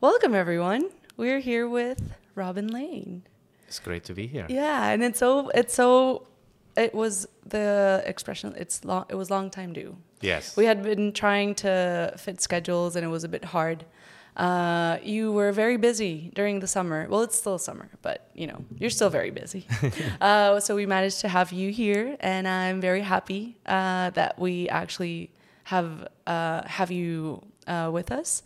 Welcome, everyone. We're here with Robin Layne. It's great to be here. Yeah, and it's so it's so it was the expression. It's long. It was long time due. Yes. We had been trying to fit schedules, and it was a bit hard. Uh, you were very busy during the summer. Well, it's still summer, but you know you're still very busy. uh, so we managed to have you here, and I'm very happy uh, that we actually have uh, have you uh, with us.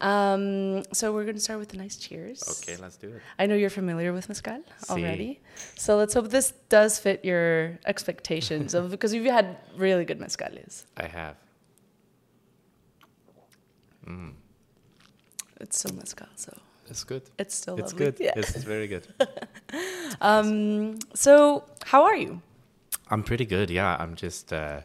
Um, so we're going to start with a nice cheers. Okay, let's do it. I know you're familiar with mezcal Si. already, so let's hope this does fit your expectations of because you've had really good mezcales. I have. It's still mezcal, so It's good. it's still It's lovely. good. Yeah. It's very good. Um. So how are you? I'm pretty good. Yeah, I'm just uh,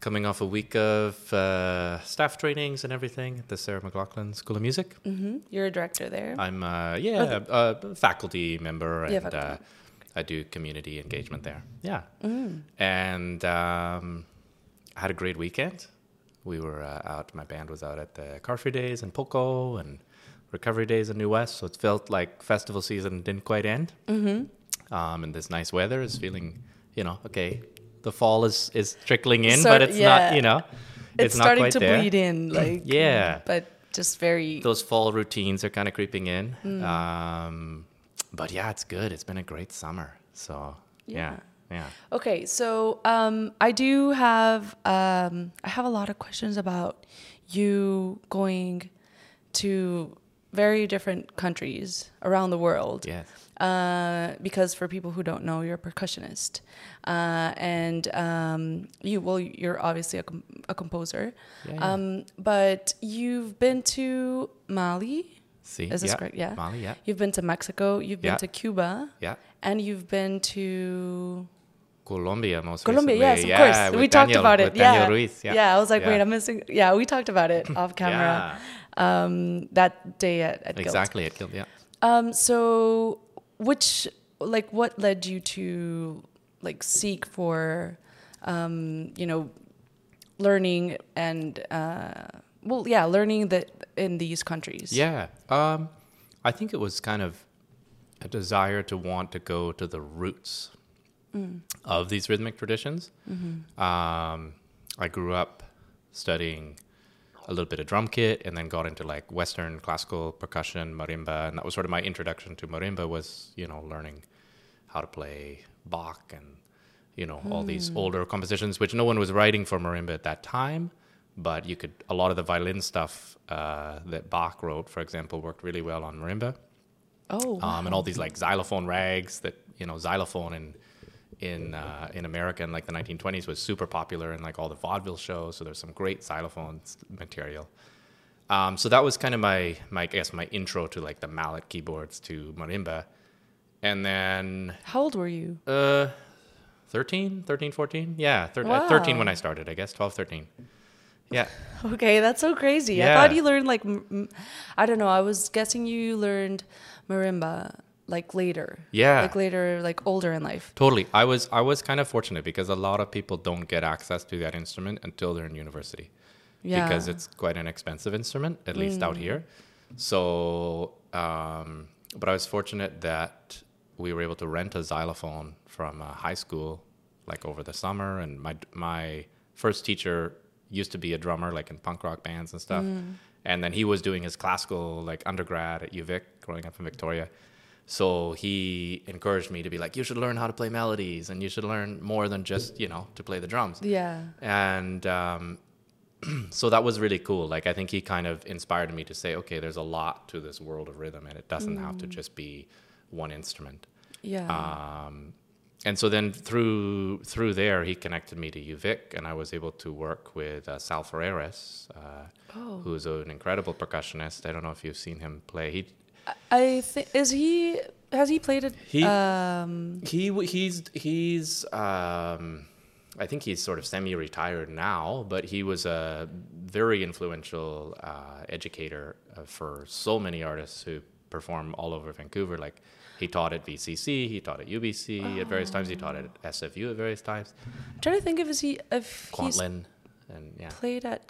coming off a week of uh, staff trainings and everything at the Sarah McLachlan School of Music. hmm You're a director there. I'm uh, yeah a faculty member Yeah, and uh. I do community engagement there. Yeah, Mm. and um, I had a great weekend. We were uh, out. My band was out at the Carfree Days in Poco and Recovery Days in New West. So it felt like festival season didn't quite end. Mm-hmm. Um, and this nice weather is feeling, you know, okay. The fall is is trickling in, So- but it's yeah. not, you know, it's, not starting quite to there. bleed in, like Yeah. but just very. those fall routines are kind of creeping in. Mm. Um, but yeah, it's good. It's been a great summer. So yeah, yeah. Okay, so um, I do have um, I have a lot of questions about you going to very different countries around the world. Yes. Uh, because for people who don't know, you're a percussionist, uh, and um, you well, you're obviously a, com- a composer, Yeah, yeah. Um, but you've been to Mali. See, Is this yeah. correct? Yeah. Mali, yeah, You've been to Mexico. You've been to Cuba, yeah. and you've been to Colombia most Colombia, recently. yes, of yeah, course. We talked Daniel- about it. with Yeah. Daniel Ruiz. Yeah. I was like, Yeah. wait, I'm missing. Yeah, we talked about it off camera um, that day at, at Guild. Exactly, it killed. Yeah. Um, so, which, like, what led you to, like, seek for, um, you know, learning and, uh, well, yeah, learning that in these countries? Yeah. Um, I think it was kind of a desire to want to go to the roots of these rhythmic traditions. Um, I grew up studying a little bit of drum kit and then got into like Western classical percussion, marimba, and that was sort of my introduction to marimba was, you know, learning how to play Bach and, you know, all these older compositions, which no one was writing for marimba at that time. But you could, a lot of the violin stuff uh, that Bach wrote, for example, worked really well on marimba Oh, um, and all these like xylophone rags that you know xylophone in in uh, in America in like the 1920s was super popular in like all the vaudeville shows. So there's some great xylophone material. Um, so that was kind of my my I guess my intro to like the mallet keyboards to marimba, and then how old were you? uh, 13, 13, 14, yeah, thir- uh, 13 when I started, I guess 12, 13. Yeah, Okay, that's so crazy. I thought you learned like I don't know. I was guessing you learned marimba like later. Yeah. Like later, like older in life. Totally. I was I was kind of fortunate because a lot of people don't get access to that instrument until they're in university. Yeah. Mm. Because it's quite an expensive instrument, at least out here. So, um, but I was fortunate that we were able to rent a xylophone from a high school, like over the summer. And my my first teacher used to be a drummer, like in punk rock bands and stuff. Mm. And then he was doing his classical like undergrad at UVic, growing up in Victoria. So he encouraged me to be like, you should learn how to play melodies, and you should learn more than just you know to play the drums. Yeah. And um, so that was really cool. Like I think he kind of inspired me to say, okay, there's a lot to this world of rhythm, and it doesn't have to just be one instrument. Yeah. Um, and so then through through there, he connected me to UVic, and I was able to work with uh, Sal Ferreras, uh, Oh. who's an incredible percussionist. I don't know if you've seen him play. He I think is he has he played it? He- um. He he's he's um, I think he's sort of semi-retired now, but he was a very influential uh, educator uh, for so many artists who perform all over Vancouver. Like he taught at VCC, he taught at UBC at various times, he taught at SFU at various times, I'm trying to think if is he if he's and yeah. played at.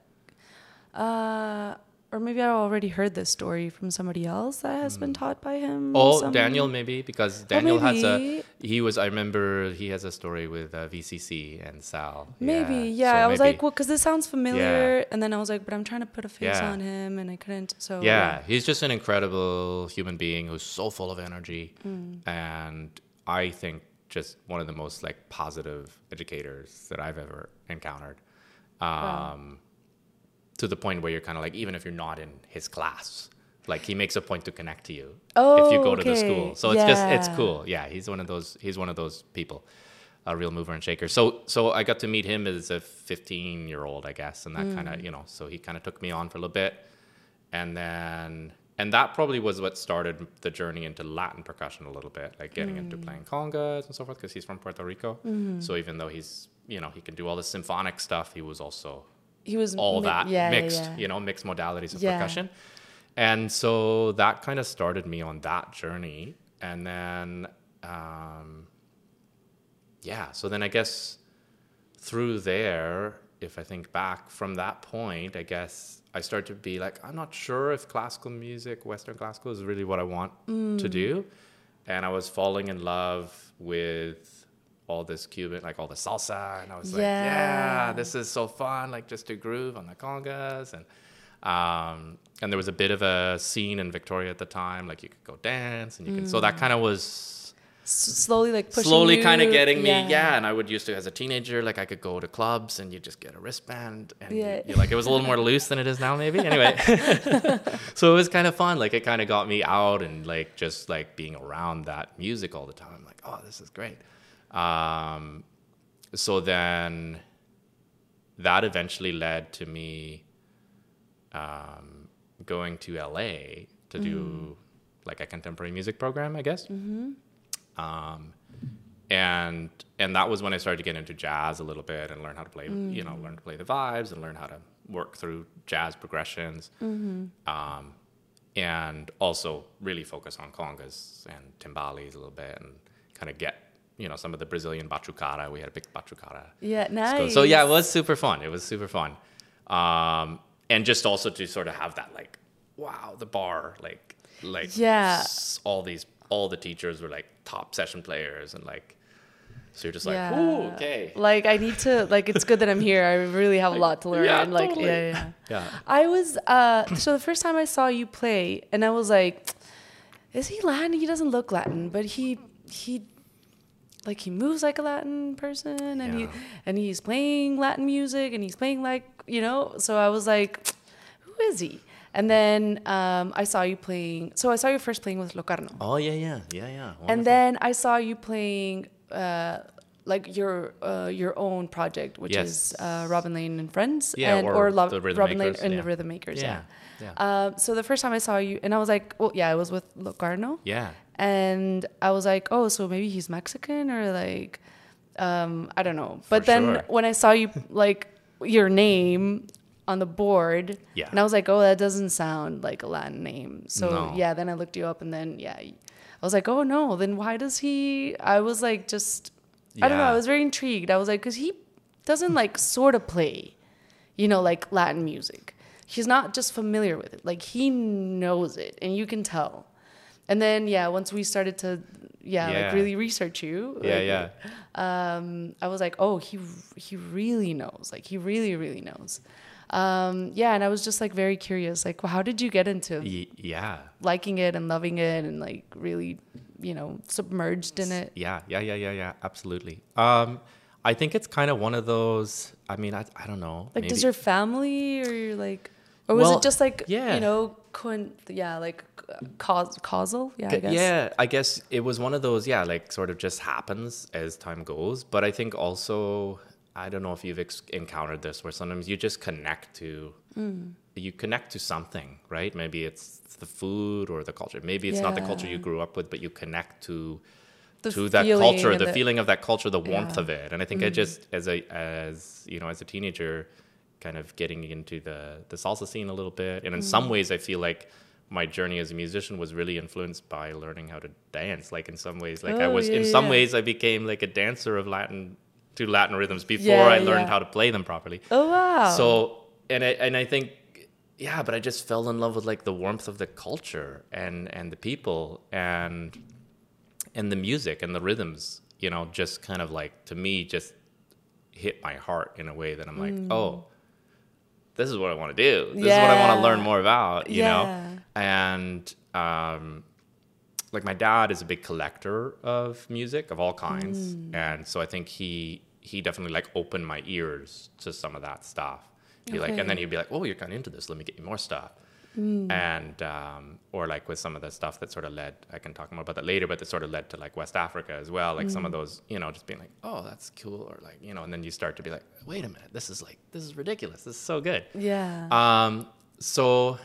Uh, or maybe I already heard this story from somebody else that has been taught by him. Oh, some- Daniel, maybe because Daniel has a he was. I remember he has a story with uh, VCC and Sal. Maybe, yeah. so I was maybe- like, well, because this sounds familiar, and then I was like, but I'm trying to put a face Yeah. on him, and I couldn't. So yeah, he's just an incredible human being who's so full of energy, Mm. and I think just one of the most like positive educators that I've ever encountered. Um, To the point where you're kind of like, even if you're not in his class, like he makes a point to connect to you if you Oh, go to the school. So it's just it's cool. Yeah, he's one of those. He's one of those people. A real mover and shaker. So, so I got to meet him as a 15 year old, I guess, and that kind Mm. of, you know, so he kind of took me on for a little bit, and then and that probably was what started the journey into Latin percussion a little bit, like getting into Mm. playing congas and so forth, because he's from Puerto Rico. Mm-hmm. So even though he's, you know, he can do all the symphonic stuff, he was also he was all mi- that yeah, yeah, mixed, yeah. you know, mixed modalities of Yeah. percussion. And so that kind of started me on that journey. And then, um, yeah, so then I guess through there, if I think back from that point, I guess I started to be like, I'm not sure if classical music, Western classical, is really what I want Mm. to do. And I was falling in love with all this Cuban, like all the salsa, and I was like, Yeah. yeah, this is so fun, like just to groove on the congas, and um, and there was a bit of a scene in Victoria at the time, like you could go dance, and you can. So that kind of was S- slowly like pushing slowly kind of getting me yeah. and i would used to as a teenager like i could go to clubs and you just get a wristband and you- Yeah. you, like it was a little more loose than it is now maybe anyway so it was kind of fun like it kind of got me out and like just like being around that music all the time I'm like oh this is great um, so then that eventually led to me um, going to la to do like a contemporary music program i guess. Um, and and that was when I started to get into jazz a little bit and learn how to play, you know, learn to play the vibes and learn how to work through jazz progressions, um, and also really focus on congas and timbales a little bit and kind of get you know some of the Brazilian batucada. We had a big batucada Yeah, nice. So yeah, it was super fun. It was super fun, um, and just also to sort of have that like, wow, the bar, like, like Yeah. all these, all the teachers were like top session players, and like, so you're just like, Yeah. ooh, okay, Like I need to like it's good that I'm here. I really have a lot to learn. Yeah, like totally. yeah, yeah. yeah, I was uh so the first time I saw you play and I was like is he Latin? He doesn't look Latin, but he he like he moves like a Latin person and he and he's playing Latin music and he's playing like, you know, so I was like who is he? And then um, I saw you playing. So I saw you first playing with Locarno, oh yeah, yeah, yeah, yeah. and then I saw you playing uh, like your uh, your own project, which Yes. is uh, Robin Layne and Friends, Yeah, and or Lo- the Rhythm Robin Layne Makers, and yeah. the Rhythm Makers. Yeah. yeah, yeah, Uh, so the first time I saw you, and I was like, well, yeah, I was with Locarno, yeah. And I was like, oh, so maybe he's Mexican or like, um, I don't know. But For then sure. when I saw you like your name on the board, Yeah. and I was like, oh, that doesn't sound like a Latin name. So No. yeah, then I looked you up, and then yeah, I was like, oh no, then why does he? I was like, just I don't know. I was very intrigued. I was like, because he doesn't like sort of play, you know, like Latin music. He's not just familiar with it. Like he knows it, and you can tell. And then yeah, once we started to yeah, Yeah. like really research you, Yeah, like, yeah. um, I was like, oh, he he really knows. Like he really really knows. Um, yeah, and I was just like very curious. Like, well, how did you get into Y- yeah. liking it and loving it and like really, you know, submerged in it? Yeah, yeah, yeah, yeah, yeah. Absolutely. Um, I think it's kind of one of those. I mean, I, I don't know. Like, maybe- does your family or your like, or was Well, it just like, yeah. you know, coin, yeah, like cause, causal? Yeah, I guess. Yeah, I guess it was one of those, yeah, like sort of just happens as time goes. But I think also, I don't know if you've ex- encountered this where sometimes you just connect to, Mm. you connect to something, right? Maybe it's the food or the culture. Maybe it's not the culture you grew up with, but you connect to The to that culture, the, the- feeling of that culture, the warmth Yeah. of it. And I think I just as a as you know as a teenager, kind of getting into the the salsa scene a little bit, and in Mm. some ways, I feel like my journey as a musician was really influenced by learning how to dance. Like in some ways, like I Oh, was yeah, in some yeah. ways I became like a dancer of Latin to Latin rhythms before Yeah, I learned how to play them properly. Oh wow. So and I and I think yeah, but I just fell in love with like the warmth of the culture and and the people and and the music and the rhythms. You know, just kind of like to me, just hit my heart in a way that I'm like, Mm. oh, this is what I want to do. This is what I want to learn more about. You Yeah. know, and um, like my dad is a big collector of music of all kinds, Mm. and so I think he he definitely like opened my ears to some of that stuff. He like, and then he'd be like, "Oh, you're kind of into this. Let me get you more stuff." Mm. And um, or like with some of the stuff that sort of led, I can talk more about that later, but that sort of led to like West Africa as well. Like some of Mm. those, you know, just being like, "Oh, that's cool," or like, you know, and then you start to be like, "Wait a minute, this is like this is ridiculous. This is so good." Yeah. Um, so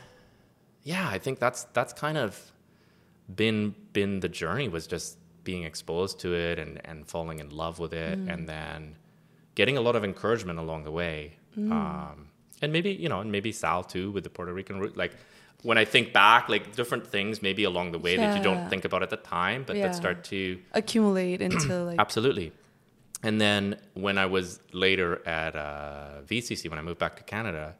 yeah, I think that's that's kind of been been the journey was just being exposed to it and and falling in love with it Mm. and then getting a lot of encouragement along the way. Mm. Um, and maybe, you know, and maybe Sal too with the Puerto Rican root. Like when I think back, like different things maybe along the way that you don't think about at the time, but Yeah. that start to Accumulate into like. Absolutely. And then when I was later at uh, VCC, when I moved back to Canada,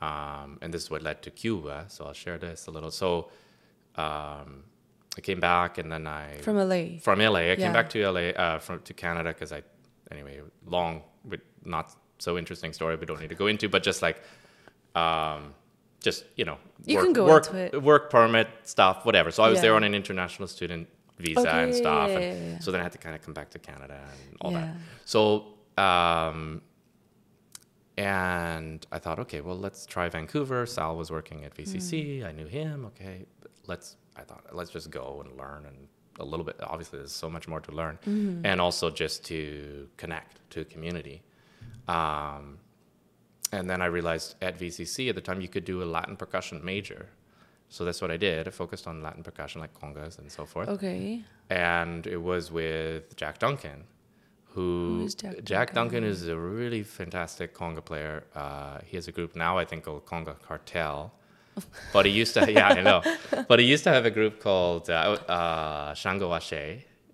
um, and this is what led to Cuba, so I'll share this a little. So um, I came back, and then I From LA. from LA. I Yeah. came back to LA uh, from to Canada because I anyway long but not so interesting story we don't need to go into, but just like um, just you know You work, can go work, into it. work permit stuff whatever. So I was there on an international student visa Okay, and stuff, yeah, and yeah, yeah. so then I had to kind of come back to Canada and all Yeah. that. So um, and I thought, okay, well, let's try Vancouver. Sal was working at VCC. Mm. I knew him. Okay, let's. I thought let's just go and learn and a little bit. Obviously, there's so much more to learn, Mm-hmm. and also just to connect to a community. Um, and then I realized at VCC at the time you could do a Latin percussion major. So that's what I did. I focused on Latin percussion like congas and so forth Okay. and it was with Jack Duncan, who Who is Jack Duncan Duncan? is a really fantastic conga player. Uh, he has a group now, I think, called Conga Cartel. But he used to, yeah, I know. But he used to have a group called uh, uh, Shango Ashe,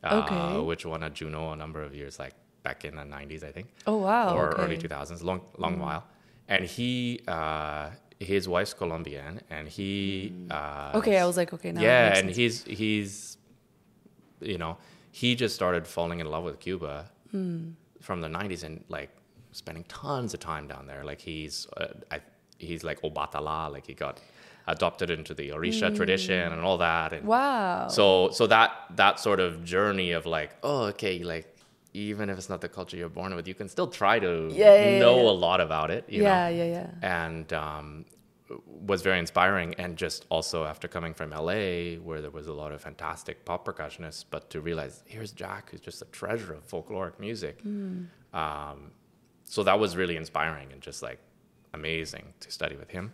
uh, Okay. which won a Juno a number of years, like back in the 90s, I think Oh wow. or okay. early 2000s, long long while. And he, uh, his wife's Colombian, and he. Uh, Okay, I was like, okay, now. yeah, and he's he's, you know, he just started falling in love with Cuba Hmm. from the 90s and like spending tons of time down there. Like he's, uh, I, he's like Obatala, like he got adopted into the Orisha Hmm. tradition and all that. And Wow. so so that that sort of journey of like, oh, okay, like even if it's not the culture you're born with, you can still try to Yeah, yeah, know yeah. a lot about it. You yeah, know? yeah, yeah. and um, was very inspiring. And just also after coming from LA, where there was a lot of fantastic pop percussionists, but to realize here's Jack, who's just a treasure of folkloric music. Hmm. Um, so that was really inspiring and just like amazing to study with him.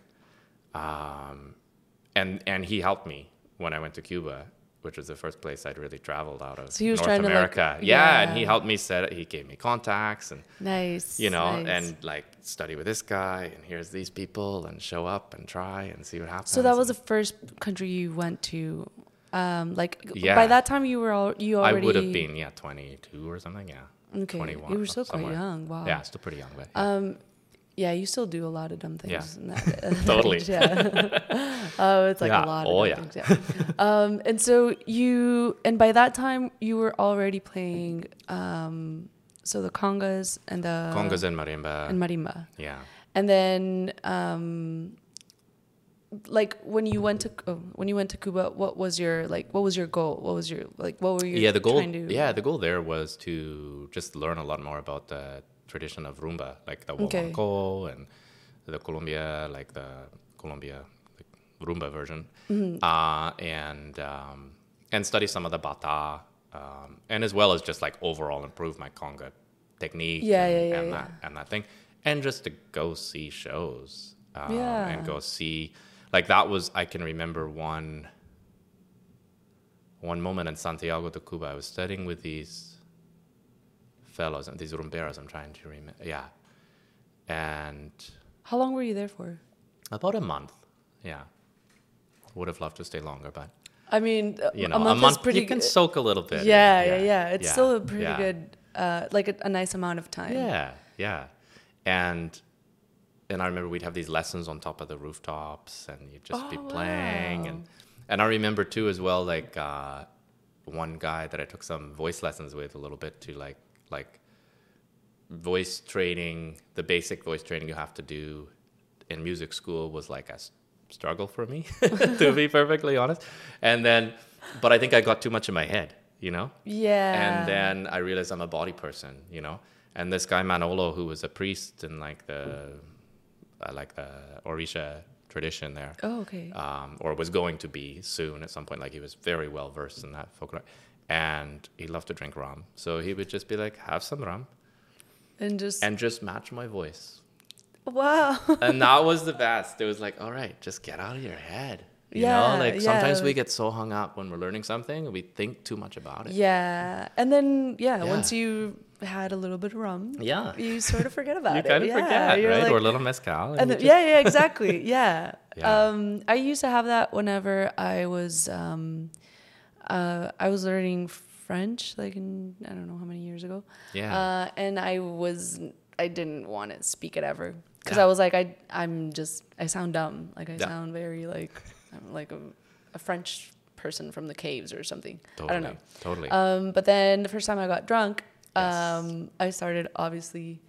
Um, and and he helped me when I went to Cuba. Which was the first place I'd really traveled out of So he was North to, like- America. yeah, and he helped me set. He gave me contacts, and Nice. you know, nice. and like study with this guy, and here's these people, and show up and try and see what happens. So that was the first country you went to. Um, like Yeah. by that time you were all you already. I would have been yeah, 22 or something. Yeah, Okay, 21. you were still quite young. Wow. Yeah, still pretty young, but yeah. Um, yeah, you still do a lot of dumb things. Yeah. in that- at that Totally. age, yeah. oh, it's like Yeah. a lot. Oh, of yeah. dumb things. Yeah. um, and so you, and by that time you were already playing. Um, so the congas and the congas and marimba. and marimba, yeah, and then um, like when you went to oh, when you went to Cuba, what was your like? What was your goal? What was your like? What were you? yeah. The goal, to, yeah, the goal there was to just learn a lot more about the tradition of rumba, like the Okay. and the Columbia, like the Columbia like rumba version, Mm-hmm. uh, and um, and study some of the bata, um, and as well as just like overall improve my conga technique, Yeah, and, yeah, yeah, and that and that thing, and just to go see shows, um, Yeah. and go see, like that was I can remember one one moment in Santiago de Cuba, I was studying with these fellows and these rumberos. I'm trying to remember. Yeah, and How long were you there for? about a month. Yeah, would have loved to stay longer, but I mean, you a know, month, a month is pretty you can soak a little bit. in. Yeah, yeah, yeah. It's yeah, still a pretty yeah. good, uh, like a, a nice amount of time. Yeah, yeah, and and I remember we'd have these lessons on top of the rooftops, and you'd just be Oh, playing, wow. and and I remember too as well like uh, one guy that I took some voice lessons with a little bit to like like voice training, the basic voice training you have to do in music school was like a s- struggle for me, to be perfectly honest. And then, but I think I got too much in my head, you know. Yeah. And then I realized I'm a body person, you know. And this guy Manolo, who was a priest in like the uh, like the Orisha tradition there, Oh, okay. um, or was going to be soon at some point. Like he was very well versed in that folklore, and he loved to drink rum. So he would just be like, "Have some rum," and just and just match my voice. wow. and that was the best. It was like, all right, just get out of your head. You Yeah, know, like sometimes we get so hung up when we're learning something we think too much about it. yeah. And then yeah, Yeah. once you had a little bit of rum, Yeah. you sort of forget about You it. You kind of yeah. forget, You're right? like- or a little mezcal. And and you then, just- yeah, yeah, exactly. Yeah. Yeah. Um, I used to have that whenever I was um, uh, I was learning French, like in I don't know how many years ago. Yeah. Uh, and I was I didn't want to speak it ever because Yeah. I was like I I'm just I sound dumb. Like I Yeah. sound very like I'm like a, a French person from the caves or something. totally. I don't know. Totally. Um, but then the first time I got drunk, Yes. um, I started obviously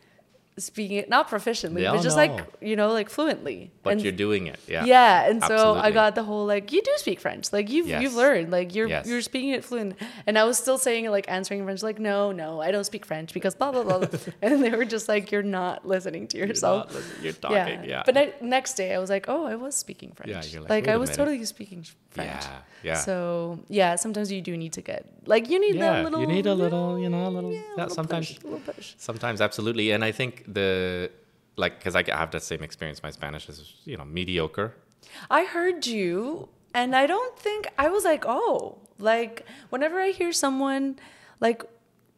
speaking it not proficiently, Yeah, but just no. like you know, like fluently. but and you're doing it. Yeah. yeah, and so I got the whole like you do speak French, like you've Yes. you've learned, like you're Yes. you're speaking it fluent, and I was still saying it like answering French, like no, no, I don't speak French because blah blah blah, and they were just like you're not listening to You're, yourself. not listening, you're talking. Yeah. But I, next day I was like, oh, I was speaking French. Yeah, you're like, like "Wait I was minute." totally speaking French. Yeah. Yeah. So yeah, sometimes you do need to get like you need yeah. that little. you need a little, you know, a mm, little. yeah, Yeah. a little sometimes. push, a little push. Sometimes, absolutely. And I think the like because I have that same experience. My Spanish is you know mediocre. I heard you, and I don't think I was like, oh, like whenever I hear someone, like,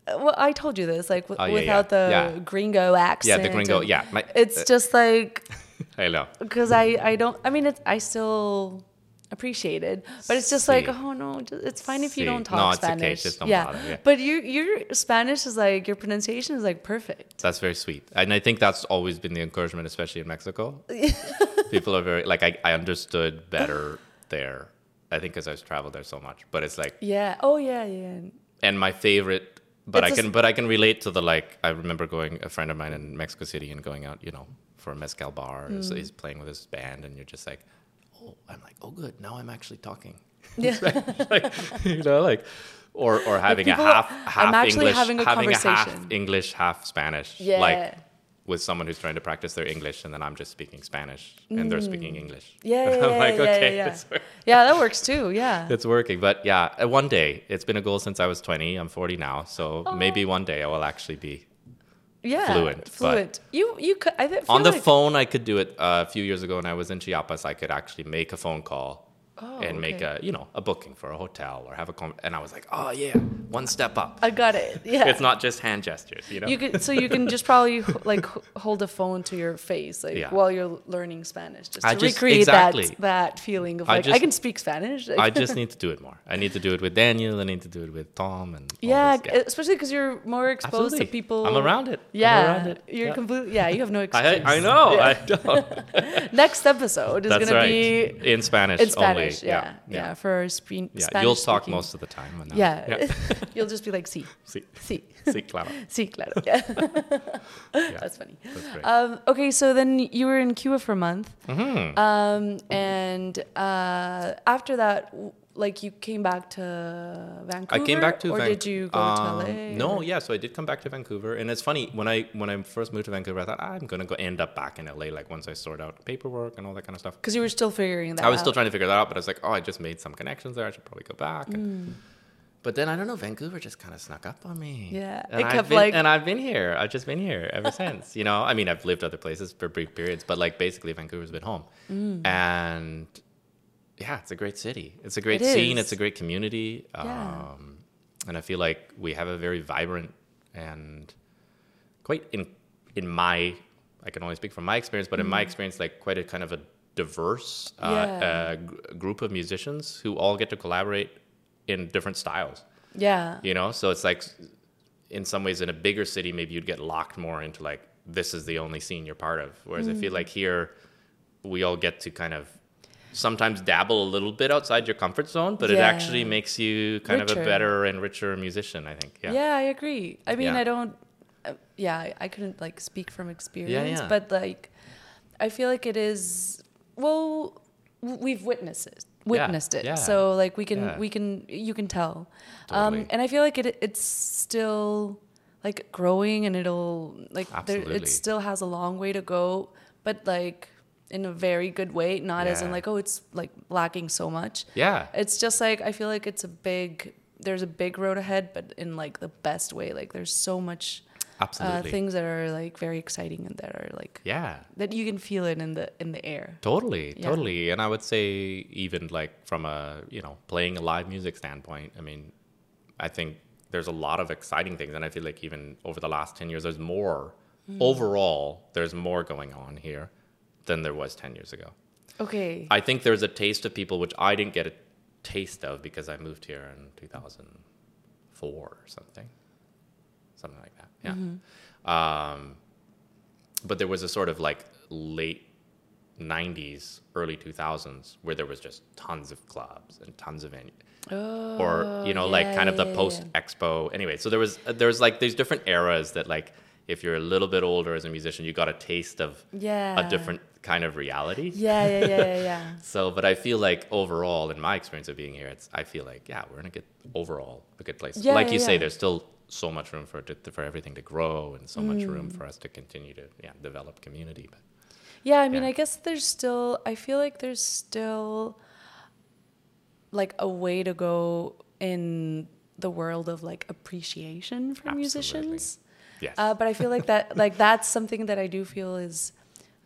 well, I told you this, like, w- Oh, yeah, without yeah, the yeah. gringo accent. Yeah, the gringo. Yeah, my, It's uh, just like I know. because I I don't. I mean, it's I still appreciate it, but it's just like, oh no, it's fine if you don't talk No, it's okay, Spanish. just don't yeah. bother, yeah. but your your Spanish is like your pronunciation is like perfect. That's very sweet. And I think that's always been the encouragement, especially in Mexico. People are very, like, I, I understood better there. I think because I've traveled there so much. But it's like, Yeah. Oh yeah, yeah. and my favorite, but It's I can, but I can relate to the, like, I remember going, a friend of mine in Mexico City and going out, you know, for a mezcal bar. Mm. So he's playing with his band and you're just like, oh, I'm like, oh, good. Now I'm actually talking. Yeah. like, you know, like, or, or having people- a half, half I'm actually English, having a half conversation. English, half Spanish. Yeah. Like, with someone who's trying to practice their English, and then I'm just speaking Spanish, and they're speaking English. Mm. Yeah, And yeah, I'm yeah, like, yeah, okay, yeah, wor- yeah, that works too. Yeah. it's working. But yeah, uh, one day, it's been a goal since I was 20. I'm 40 now, so Oh. maybe one day I will actually be yeah, fluent, Fluent. You you could. I on the like, phone. I could do it uh, a few years ago when I was in Chiapas. I could actually make a phone call. Oh, and make okay. a you know a booking for a hotel or have a con- and I was like oh yeah one step up I got it. Yeah. it's not just hand gestures you know You could so you can just probably like hold a phone to your face like Yeah. while you're learning Spanish just to I just- recreate exactly. that that feeling of like I, just- can speak Spanish. I just need to do it more. I need to do it with Daniel. I need to do it with Tom and yeah, especially because you're more exposed Absolutely. to people. I'm around it. Yeah, around it. you're Yeah. completely. Yeah, you have no excuse. I, I know. I don't. Next episode is gonna right. be in Spanish. in Spanish. Only. Yeah, yeah, for our spe- Yeah, Spanish. You'll talk speaking- most of the time. and, uh, Yeah, you'll just be like, sí, Sí. sí, Sí, claro. sí, claro. Yeah. Yeah. That's funny. That's great. Um, okay, so then you were in Cuba for a month, Mhm. um, and uh, after that, like you came back to Vancouver. I came back to or Vanc- did you go um, to LA? No, yeah. So I did come back to Vancouver, and it's funny when I when I first moved to Vancouver, I thought "Ah, I'm gonna go end up back in LA. Like once I sort out paperwork and all that kind of stuff. because you were still figuring that. I was still trying to figure that out, but I was like, oh, I just made some connections there. I should probably go back. Mm. And, But then I don't know, Vancouver just kind of snuck up on me. Yeah, and it I've kept, been, like- and I've been here. I've just been here ever since. You know, I mean, I've lived other places for brief periods, but like basically Vancouver's been home. Mm. And yeah, it's a great city. It's a great It scene. is. It's a great community. Yeah. Um, and I feel like we have a very vibrant and quite in in my I can only speak from my experience, but in my experience, like quite a kind of a diverse uh, Mm. Yeah. uh, group of musicians who all get to collaborate in different styles. Yeah. You know, so it's like in some ways in a bigger city, maybe you'd get locked more into like this is the only scene you're part of. Whereas I Mm. feel like here, we all get to kind of sometimes dabble a little bit outside your comfort zone, but it actually makes you kind of a better and richer musician. I think. Yeah. Yeah, I agree. I mean, Yeah. I don't. Uh, yeah, I, couldn't like speak from experience, yeah. but like, I feel like it is. Well, we've witnessed it. Witnessed it. yeah. So like we can Yeah. we can you can tell. Totally. Um, and I feel like it it's still like growing and it'll like there, it still has a long way to go, but like in a very good way, not as in like oh it's like lacking so much. Yeah. It's just like I feel like it's a big there's a big road ahead, but in like the best way. Like there's so much uh, Absolutely. things that are like very exciting and that are like yeah. that you can feel it in the in the air. Totally, Yeah. totally. And I would say even like from a, you know, playing a live music standpoint, I mean, I think there's a lot of exciting things and I feel like even over the last 10 years there's more Hmm. overall there's more going on here than there was 10 years ago. Okay. I think there's a taste of people which I didn't get a taste of because I moved here in 2004 or something. Something like that. Yeah. Um, but there was a sort of like late 90s, early 2000s where there was just tons of clubs and tons of venues. oh, or you know like kind of the yeah, yeah, post expo anyway so there was there was like these different eras that like if you're a little bit older as a musician you got a taste of Yeah. a different kind of reality Yeah, yeah, yeah, yeah, yeah. so, but I feel like overall, in my experience of being here, it's I feel like yeah, we're in a good overall a good place. Yeah, like yeah, you say, there's still so much room for to, for everything to grow and so much room Mm. for us to continue to yeah develop community. But Yeah, I mean, Yeah. I guess there's still. I feel like there's still like a way to go in the world of like appreciation for Absolutely. musicians. yes, Uh, but I feel like that like that's something that I do feel is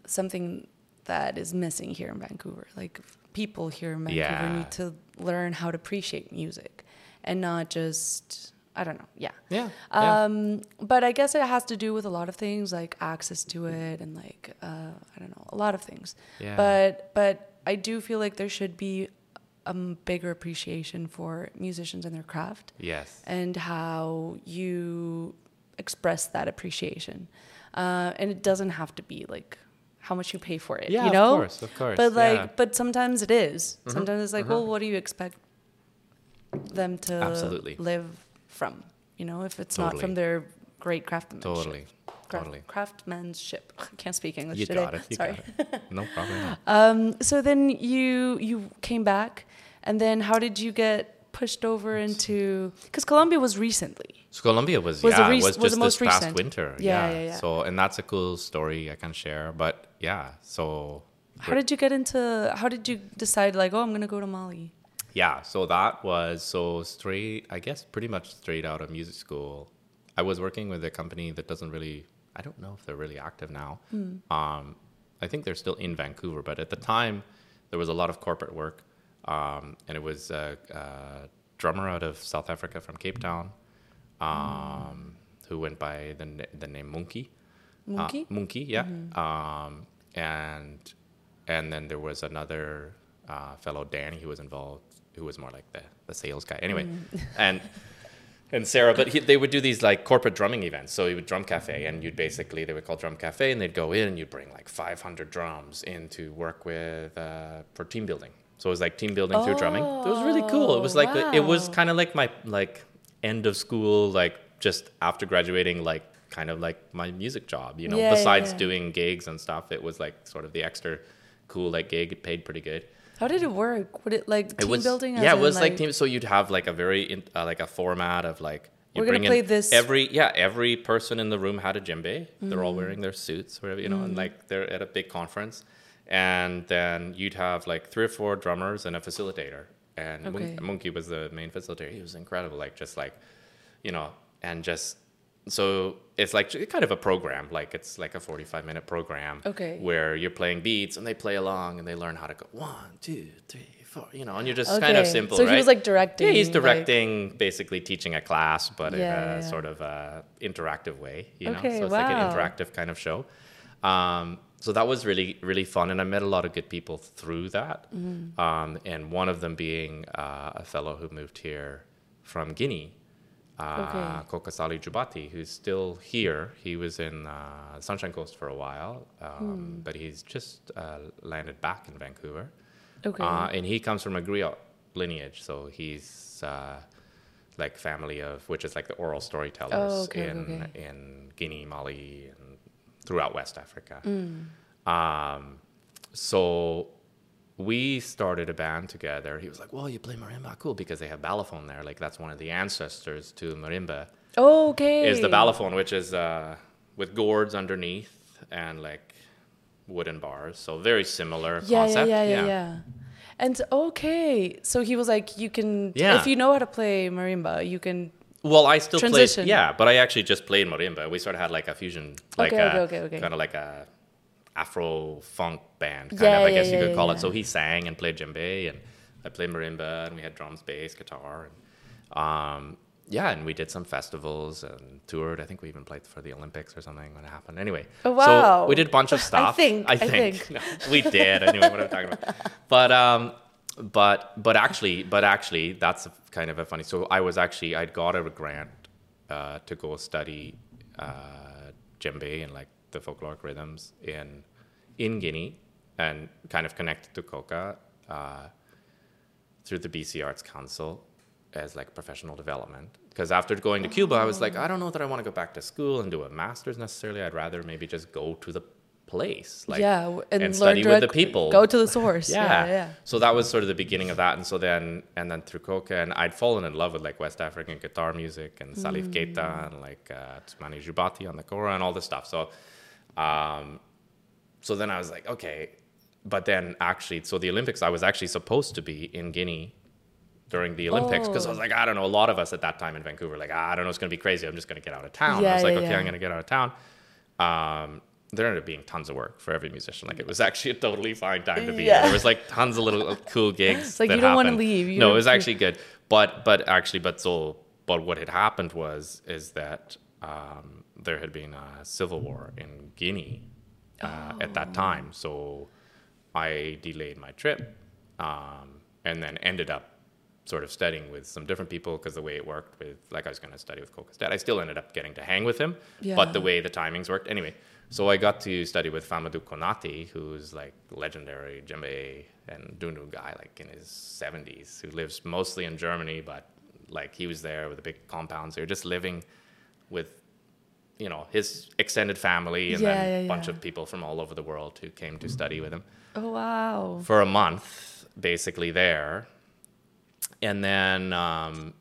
something that is missing here in Vancouver. Like people here in Vancouver Yeah. need to learn how to appreciate music and not just I don't know. Yeah. yeah, yeah. Um, but I guess it has to do with a lot of things like access to it and like uh, I don't know a lot of things. Yeah. But but I do feel like there should be a bigger appreciation for musicians and their craft yes, and how you express that appreciation. Uh, and it doesn't have to be like how much you pay for it. yeah, you know. of course, of course. But like, yeah. but sometimes it is. Mm-hmm, Sometimes it's like, well, what do you expect them to Absolutely. live from? You know, if it's not from their great craftsmanship. totally, Craft, totally. Craftsmanship. I can't speak English You today. got it. You Sorry. got it. No problem. Um, so then you you came back, and then how did you get pushed over into? Because Colombia was recently. So Colombia was, Was yeah, rec- was was just most this past recent. winter. Yeah, yeah, yeah. So and that's a cool story I can share. But yeah, so How did you get into? How did you decide? Like, oh, I'm gonna go to Mali. yeah, so that was so straight. I guess pretty much straight out of music school. I was working with a company that doesn't really. I don't know if they're really active now. Um, I think they're still in Vancouver, but at the time there was a lot of corporate work, um, and it was a, a drummer out of South Africa from Cape Town, um, who went by the the name Monkey. Monkey? Uh, Monkey, yeah. Um, and and then there was another uh, fellow Danny who was involved, who was more like the the sales guy. Anyway, and and Sarah, but he, they would do these like corporate drumming events. So you would drum cafe, and you'd basically they would call drum cafe, and they'd go in and you'd bring like 500 drums in to work with uh, for team building. So it was like team building through drumming. It was really cool. It was like it was kind of like my like end of school, like just after graduating, like kind of like my music job. You know, Yeah, besides yeah. doing gigs and stuff, it was like sort of the extra cool like gig. It paid pretty good. How did it work? Would it like team it was building? yeah, it was like, team. So you'd have like a very in, uh, like a format of like you We're gonna bring in play this- every yeah every person in the room had a djembe. They're Mm. all wearing their suits, whatever you know, and like they're at a big conference, and then you'd have like three or four drummers and a facilitator. And Okay. Monkey was the main facilitator. He was incredible, like just like you know, and just so it's like kind of a program, like it's like a forty-five minute program, Okay. where you're playing beats and they play along and they learn how to go one, two, three, four, you know, and you're just kind of Okay. simple, So right? he was like directing. Yeah, he's like- directing, basically teaching a class, but in a yeah, yeah. sort of a interactive way, you know. Okay, so it's like an interactive kind of show. Um, so that was really really fun, and I met a lot of good people through that. Mm-hmm. Um, and one of them being uh, a fellow who moved here from Guinea, uh, Okay. Kokasali Diabaté, who's still here. He was in uh, Sunshine Coast for a while, um, but he's just uh, landed back in Vancouver. Okay. Uh, and he comes from a griot lineage, so he's uh, like family of which is like the oral storytellers Oh, okay, in in Guinea, Mali, and throughout West Africa. Mm. Um, so we started a band together. He was like, "Well, you play marimba, cool," because they have balafon there. Like that's one of the ancestors to marimba okay. is the balafon, which is uh, with gourds underneath and like wooden bars. So very similar Yeah, concept. yeah, yeah, yeah, yeah. And okay, so he was like, you can, Yeah. if you know how to play marimba, you can. Well, I still Transition. played. Yeah, but I actually just played marimba. We sort of had like a fusion, like Okay, a, okay, okay, okay. kind of like a Afro funk band, kind Yeah, of. I yeah, guess you yeah, could call it. So he sang and played djembe, and I played marimba, and we had drums, bass, guitar, and um, yeah, and we did some festivals and toured. I think we even played for the Olympics or something when it happened. Anyway, Oh, wow. so we did a bunch of stuff. I think, I I think, think. No, we did. Anyway, what I'm talking about, but um, but but actually, but actually, that's kind of a funny. So I was actually I'd got a grant uh, to go study uh, djembe and like the folkloric rhythms in in Guinea and kind of connected to coca uh, through the BC Arts Council as like professional development. Because after going to Cuba, I was like, I don't know that I want to go back to school and do a master's necessarily. I'd rather maybe just go to the place, like yeah, and, and study with the people. Go to the source. yeah. yeah, yeah. So that was sort of the beginning of that, and so then and then through coca, and I'd fallen in love with like West African guitar music and Salif Keita and like uh, Toumani Diabaté on the kora and all this stuff. So, um, so then I was like, okay, but then actually, so the Olympics, I was actually supposed to be in Guinea during the Olympics because I was Oh. like, I don't know, a lot of us at that time in Vancouver, like, ah, I don't know, it's gonna be crazy. I'm just gonna get out of town. I Yeah, was like, yeah, okay, yeah. I'm gonna get out of town. Um, there ended up being tons of work for every musician. Like it was actually a totally fine time to be. Yeah. Here. There was like tons of little cool gigs. like that you don't wanna leave. You no, it was actually good. But but actually, but so but what had happened was is that um, there had been a civil war in Guinea uh, at that time. So I delayed my trip, um, and then ended up sort of studying with some different people because the way it worked with like I was going to study with Coca's dad. I still ended up getting to hang with him, yeah. but the way the timings worked anyway. So I got to study with Famoudou Konaté, who's like legendary djembe and dunu guy, like in his 70s, who lives mostly in Germany, but like he was there with a big compound. So you're just living with, you know, his extended family and Yeah, then yeah, a bunch yeah. of people from all over the world who came to study with him Oh wow. for a month, basically there, and then um,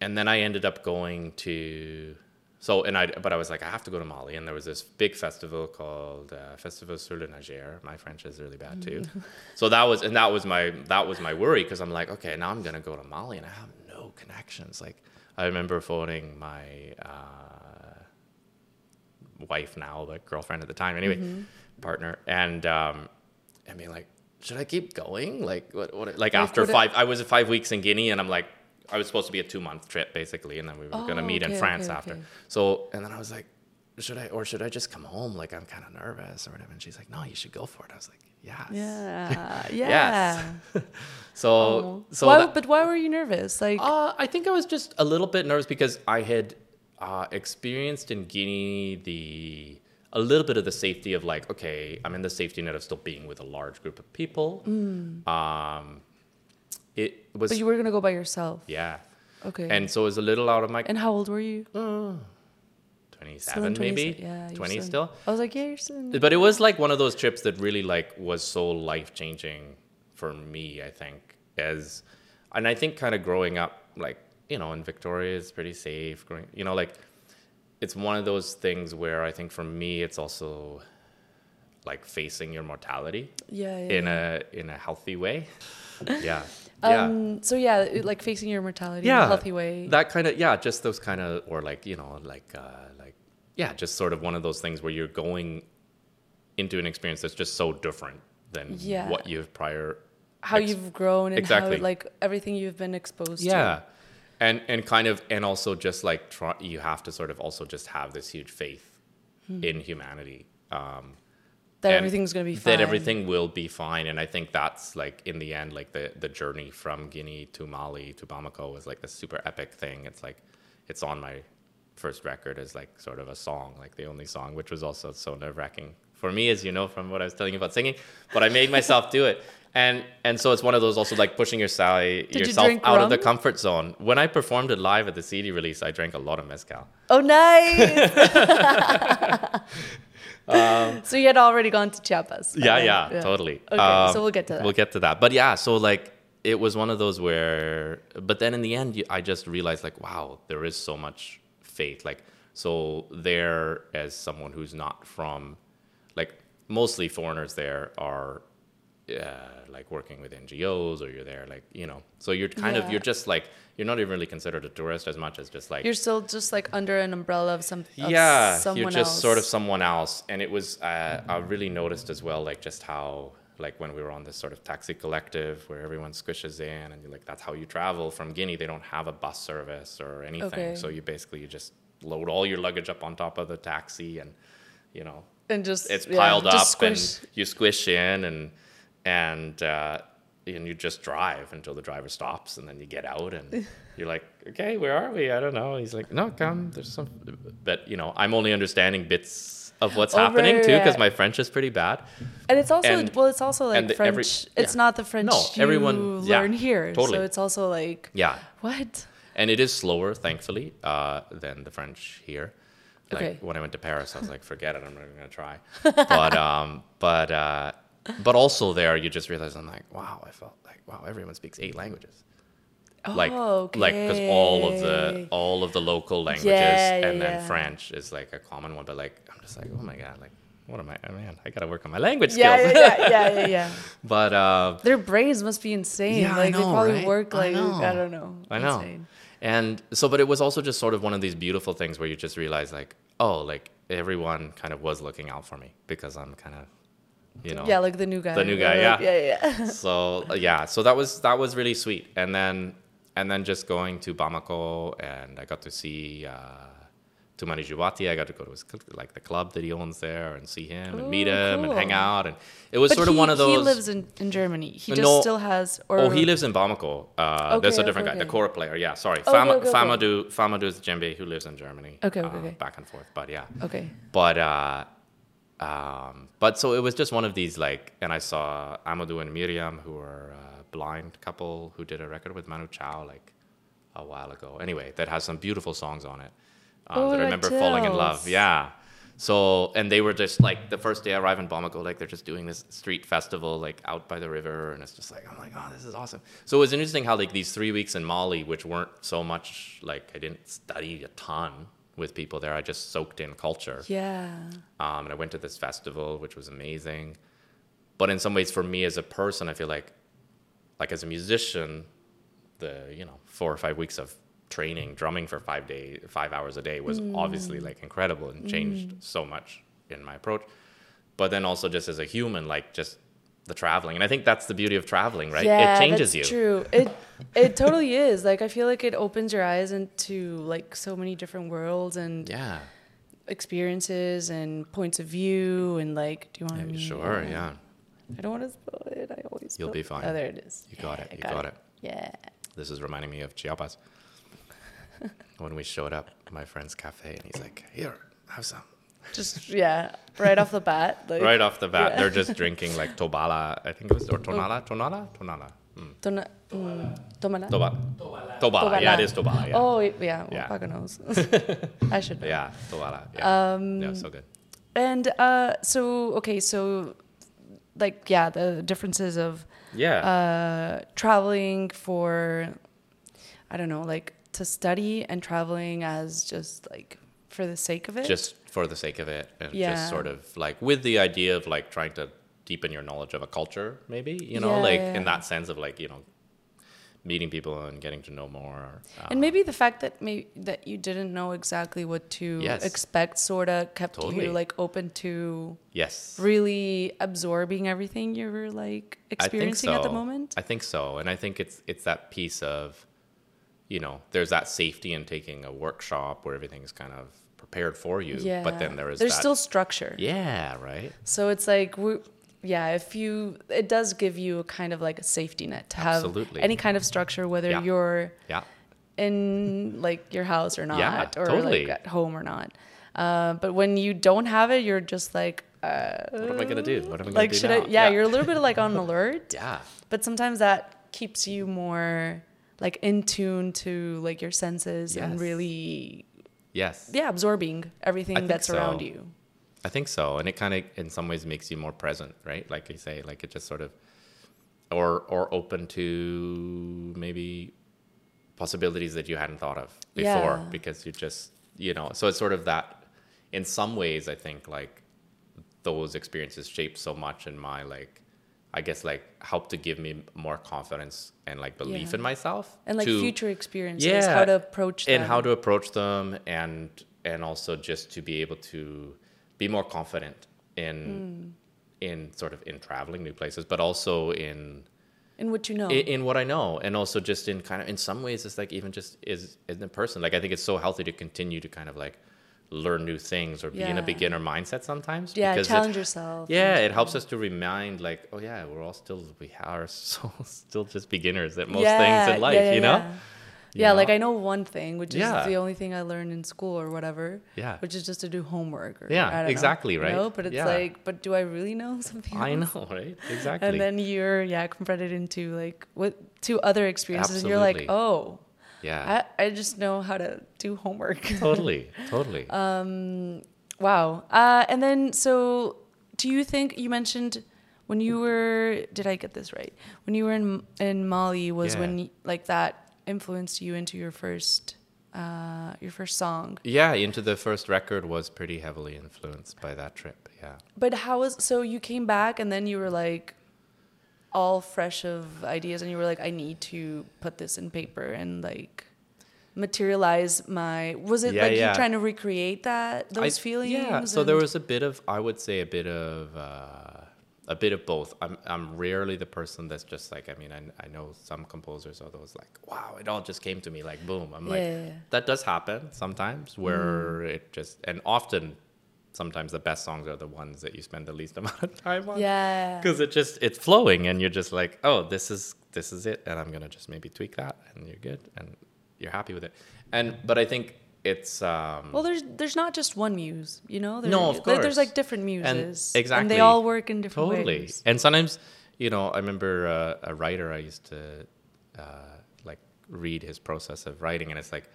and then I ended up going to so and I but I was like I have to go to Mali, and there was this big festival called uh, Festival sur le Niger. My French is really bad too, so that was and that was my that was my worry because I'm like okay now I'm gonna go to Mali and I have no connections. Like I remember phoning my. Uh, wife now, but girlfriend at the time, anyway, partner, and um, and being like, should I keep going? Like, what? what like after would it- five, I was five weeks in Guinea, and I'm like, I was supposed to be a two month trip basically, and then we were gonna Oh, meet in France okay, after. okay. So, and then I was like, should I or should I just come home? Like, I'm kind of nervous or whatever. And she's like, no, you should go for it. I was like, yes. Yeah. Yeah. So, Oh. so why, that- but why were you nervous? Like, uh, I think I was just a little bit nervous because I had uh, experienced in Guinea the a little bit of the safety of like, okay, I'm in the safety net of still being with a large group of people. Um, it was but you were gonna go by yourself. yeah, Okay. and so it was a little out of my And how old were you? uh, Still in 27 maybe 20 Yeah. you're 20 still. I was like, yeah, you're still. But it was like one of those trips that really like was so life changing for me. I think as, and I think kind of growing up like you know in Victoria is pretty safe. Growing, you know, like it's one of those things where I think for me it's also like facing your mortality Yeah. yeah in yeah. a in a healthy way. Yeah. Yeah. Um. So yeah, it- like facing your mortality in a healthy way. that kind of yeah just those kind of or like you know like uh like yeah just sort of one of those things where you're going into an experience that's just so different than Yeah. what you've prior how ex- you've grown and exactly. how like everything you've been exposed to. yeah and and kind of and also just like try, you have to sort of also just have this huge faith Hmm. in humanity um That and everything's gonna be That everything will be fine, and I think that's like in the end, like the the journey from Guinea to Mali to Bamako was like this super epic thing. It's like it's on my first record as like sort of a song, like the only song, which was also so nerve wracking for me, as you know from what I was telling you about singing. But I made myself do it. And and so it's one of those also like pushing yourself you yourself drink out of the comfort zone. When I performed it live at the CD release, I drank a lot of mezcal. Oh, nice. so you had already gone to Chiapas. Yeah, Okay, yeah, totally. Okay, Um, so we'll get to that. We'll get to that. But yeah, so like it was one of those where, but then in the end, I just realized like, wow, there is so much faith. Like, so there, as someone who's not from, like, mostly foreigners there are, uh, like working with NGOs or you're there, like, you know, so you're kind of, you're just like, you're not even really considered a tourist as much as just like, You're still just like under an umbrella of some. Of yeah you're just else. sort of someone else and it was uh, i really noticed as well like just how like when we were on this sort of taxi collective where everyone squishes in and you're like that's how you travel from guinea they don't have a bus service or anything Okay. so you basically you just load all your luggage up on top of the taxi and you know and just it's yeah, piled just up squish. and you squish in and and uh, and you just drive until the driver stops and then you get out and you're like okay where are we i don't know he's like no come there's some but you know i'm only understanding bits of what's Oh, happening right, too because right. my french is pretty bad And it's also and- well, it's also like the- French. every- it's not the French No, you everyone- yeah, learn here. totally. So it's also like yeah what? and it is slower thankfully uh, than the french here like Okay. when i went to paris i was like forget it i'm not going to try but um but uh but also there you just realize i'm like wow i felt like wow everyone speaks eight languages like Oh, like because all of the all of the local languages Yeah, yeah, and then french is like a common one but like i'm just like oh my god like what am i oh, man i gotta work on my language Yeah, skills yeah, yeah, yeah, yeah, yeah. but uh Their brains must be insane. Yeah, I like they know, probably right? work I like know. I, don't know. I know. Insane. And so, but it was also just sort of one of these beautiful things where you just realize, like, oh, like everyone kind of was looking out for me because I'm kind of, you know, Yeah, like the new guy. The new guy, Like, yeah. yeah, yeah. so uh, yeah, so that was that was really sweet. And then and then just going to Bamako and I got to see uh, Toumani Diabaté. I got to go to his like the club that he owns there and see him and meet Ooh, him and hang out. And it was But sort of one of those. He lives in, in Germany. He just No. still has. Or Oh, he lives in Bamako. Uh, there's a different okay, guy, the okay. Kora player. Yeah, sorry. Okay, Fama, okay, okay. Famoudou, Famoudou is the djembe who lives in Germany. Okay, okay, uh, okay. Back and forth, but yeah. Okay. But uh, um, but so it was just one of these like, and I saw Amadou and Mariam, who are a blind couple who did a record with Manu Chao like a while ago. Anyway, that has some beautiful songs on it. Um, Oh, that I remember falling in love. Yeah. So and they were just like the first day I arrived in Bamako, like they're just doing this street festival like out by the river, and it's just like I'm like, oh, this is awesome. So it was interesting how like these three weeks in Mali, which weren't so much like I didn't study a ton with people there. I just soaked in culture. Yeah. Um, and I went to this festival, which was amazing. But in some ways, for me as a person, I feel like, like as a musician, the you know four or five weeks of training, drumming for five day, five hours a day was obviously like incredible and changed so much in my approach. But then also just as a human, like just the traveling, and I think that's the beauty of traveling, right? Yeah, it changes that's you. True. It it totally is. Like I feel like it opens your eyes into like so many different worlds and Yeah. experiences and points of view and like. Do you want Yeah, to? sure. Yeah. I don't want to spoil it. I always. You'll be fine. Oh, there it is. You got Yeah, it. You got it. Yeah. This is reminding me of Chiapas. when we showed up, to my friend's cafe, and he's like, "Here, have some." Just yeah, right off the bat. Like, right off the bat, yeah. they're just drinking like Tobala, I think it was, or Tonala, Tonala, Tonala. Mm. Tona, mm, tomala? Toba. Tobala. Yeah, it is Tobala. Yeah. Oh it- yeah, well, Yeah. fucker knows. I should know. Yeah, Tobala. Yeah. Um, yeah, so good. And uh, so okay, so like yeah, the differences of Yeah. uh, traveling for I don't know, like to study and traveling as just like for the sake of it. just for the sake of it, and Yeah. just sort of like with the idea of like trying to deepen your knowledge of a culture, maybe, you know, Yeah, like yeah, in that sense of like, you know, meeting people and getting to know more. Um, and maybe the fact that may that you didn't know exactly what to Yes. expect sort of kept Totally. you like open to yes. really absorbing everything you were like experiencing at the moment. I think so, and I think it's it's that piece of, you know, there's that safety in taking a workshop where everything's kind of prepared for you. Yeah. But then there is there's that, still structure. yeah, right. So it's like we yeah, if you it does give you a kind of like a safety net to have Absolutely. any kind of structure whether Yeah. you're Yeah, in like your house or not Yeah, or totally. like at home or not. Uh, but when you don't have it, you're just like uh, what am I gonna do? What am I gonna like do should now? I yeah, you're a little bit like on alert. yeah, But sometimes that keeps you more like in tune to like your senses and really yes. yeah, absorbing everything that's around you. I think so, and it kind of, in some ways, makes you more present, right? Like you say, like it just sort of, or or open to maybe possibilities that you hadn't thought of before, Yeah. because you just, you know, so it's sort of that. In some ways, I think like those experiences shaped so much in my like, I guess like help to give me more confidence and like belief Yeah. in myself And like to- future experiences, Yeah, how to approach them. and how to approach them and and also just to be able to be more confident in Hmm. in sort of in traveling new places but also in, in what you know. in in what I know and also just in kind of in some ways it's like even just is in the person like I think it's so healthy to continue to kind of like learn new things or be in a beginner mindset sometimes yeah, because it- challenge yourself. yeah, it helps us to remind, like, oh yeah, we're all still we are so still just beginners at most Yeah, things in life, yeah, yeah, you know. Yeah, You Yeah, like? I know one thing, which is Yeah. the only thing I learned in school or whatever. Yeah. Which is just to do homework. Or, Yeah, don't know, exactly, you right? know? But it's Yeah. like, but do I really know something? I know, right? Exactly. And then you're yeah confronted into like what two other experiences, and you're like, oh, yeah, I, I just know how to do homework. totally, totally. Um, wow. Uh, and then so, do you think you mentioned when you were? Did I get this right? When you were in in Mali was Yeah. when like that influenced you into your first uh, your first song. yeah, into the first record was pretty heavily influenced by that trip. Yeah. But how was so you came back and then you were like all fresh of ideas and you were like I need to put this in paper and like materialize my was it Yeah, like yeah. you trying to recreate that those I- feelings Yeah. So there was a bit of, I would say, a bit of, uh, a bit of both. I'm, I'm rarely the person that's just like, I mean, I, I know some composers are those like, wow, it all just came to me like boom. I'm like, Yeah, yeah. that does happen sometimes where it just, and often, sometimes the best songs are the ones that you spend the least amount of time on. yeah Because it just, it's flowing and you're just like, oh, this is, this is it. And I'm going to just maybe tweak that and you're good and you're happy with it. And, but I think it's, um, Well, there's there's not just one muse, you know. There, No, of like, There's like different And muses, and exactly. they all work in different ways. totally ways. and sometimes you know i remember uh, a writer i used to uh, like read his process of writing and it's like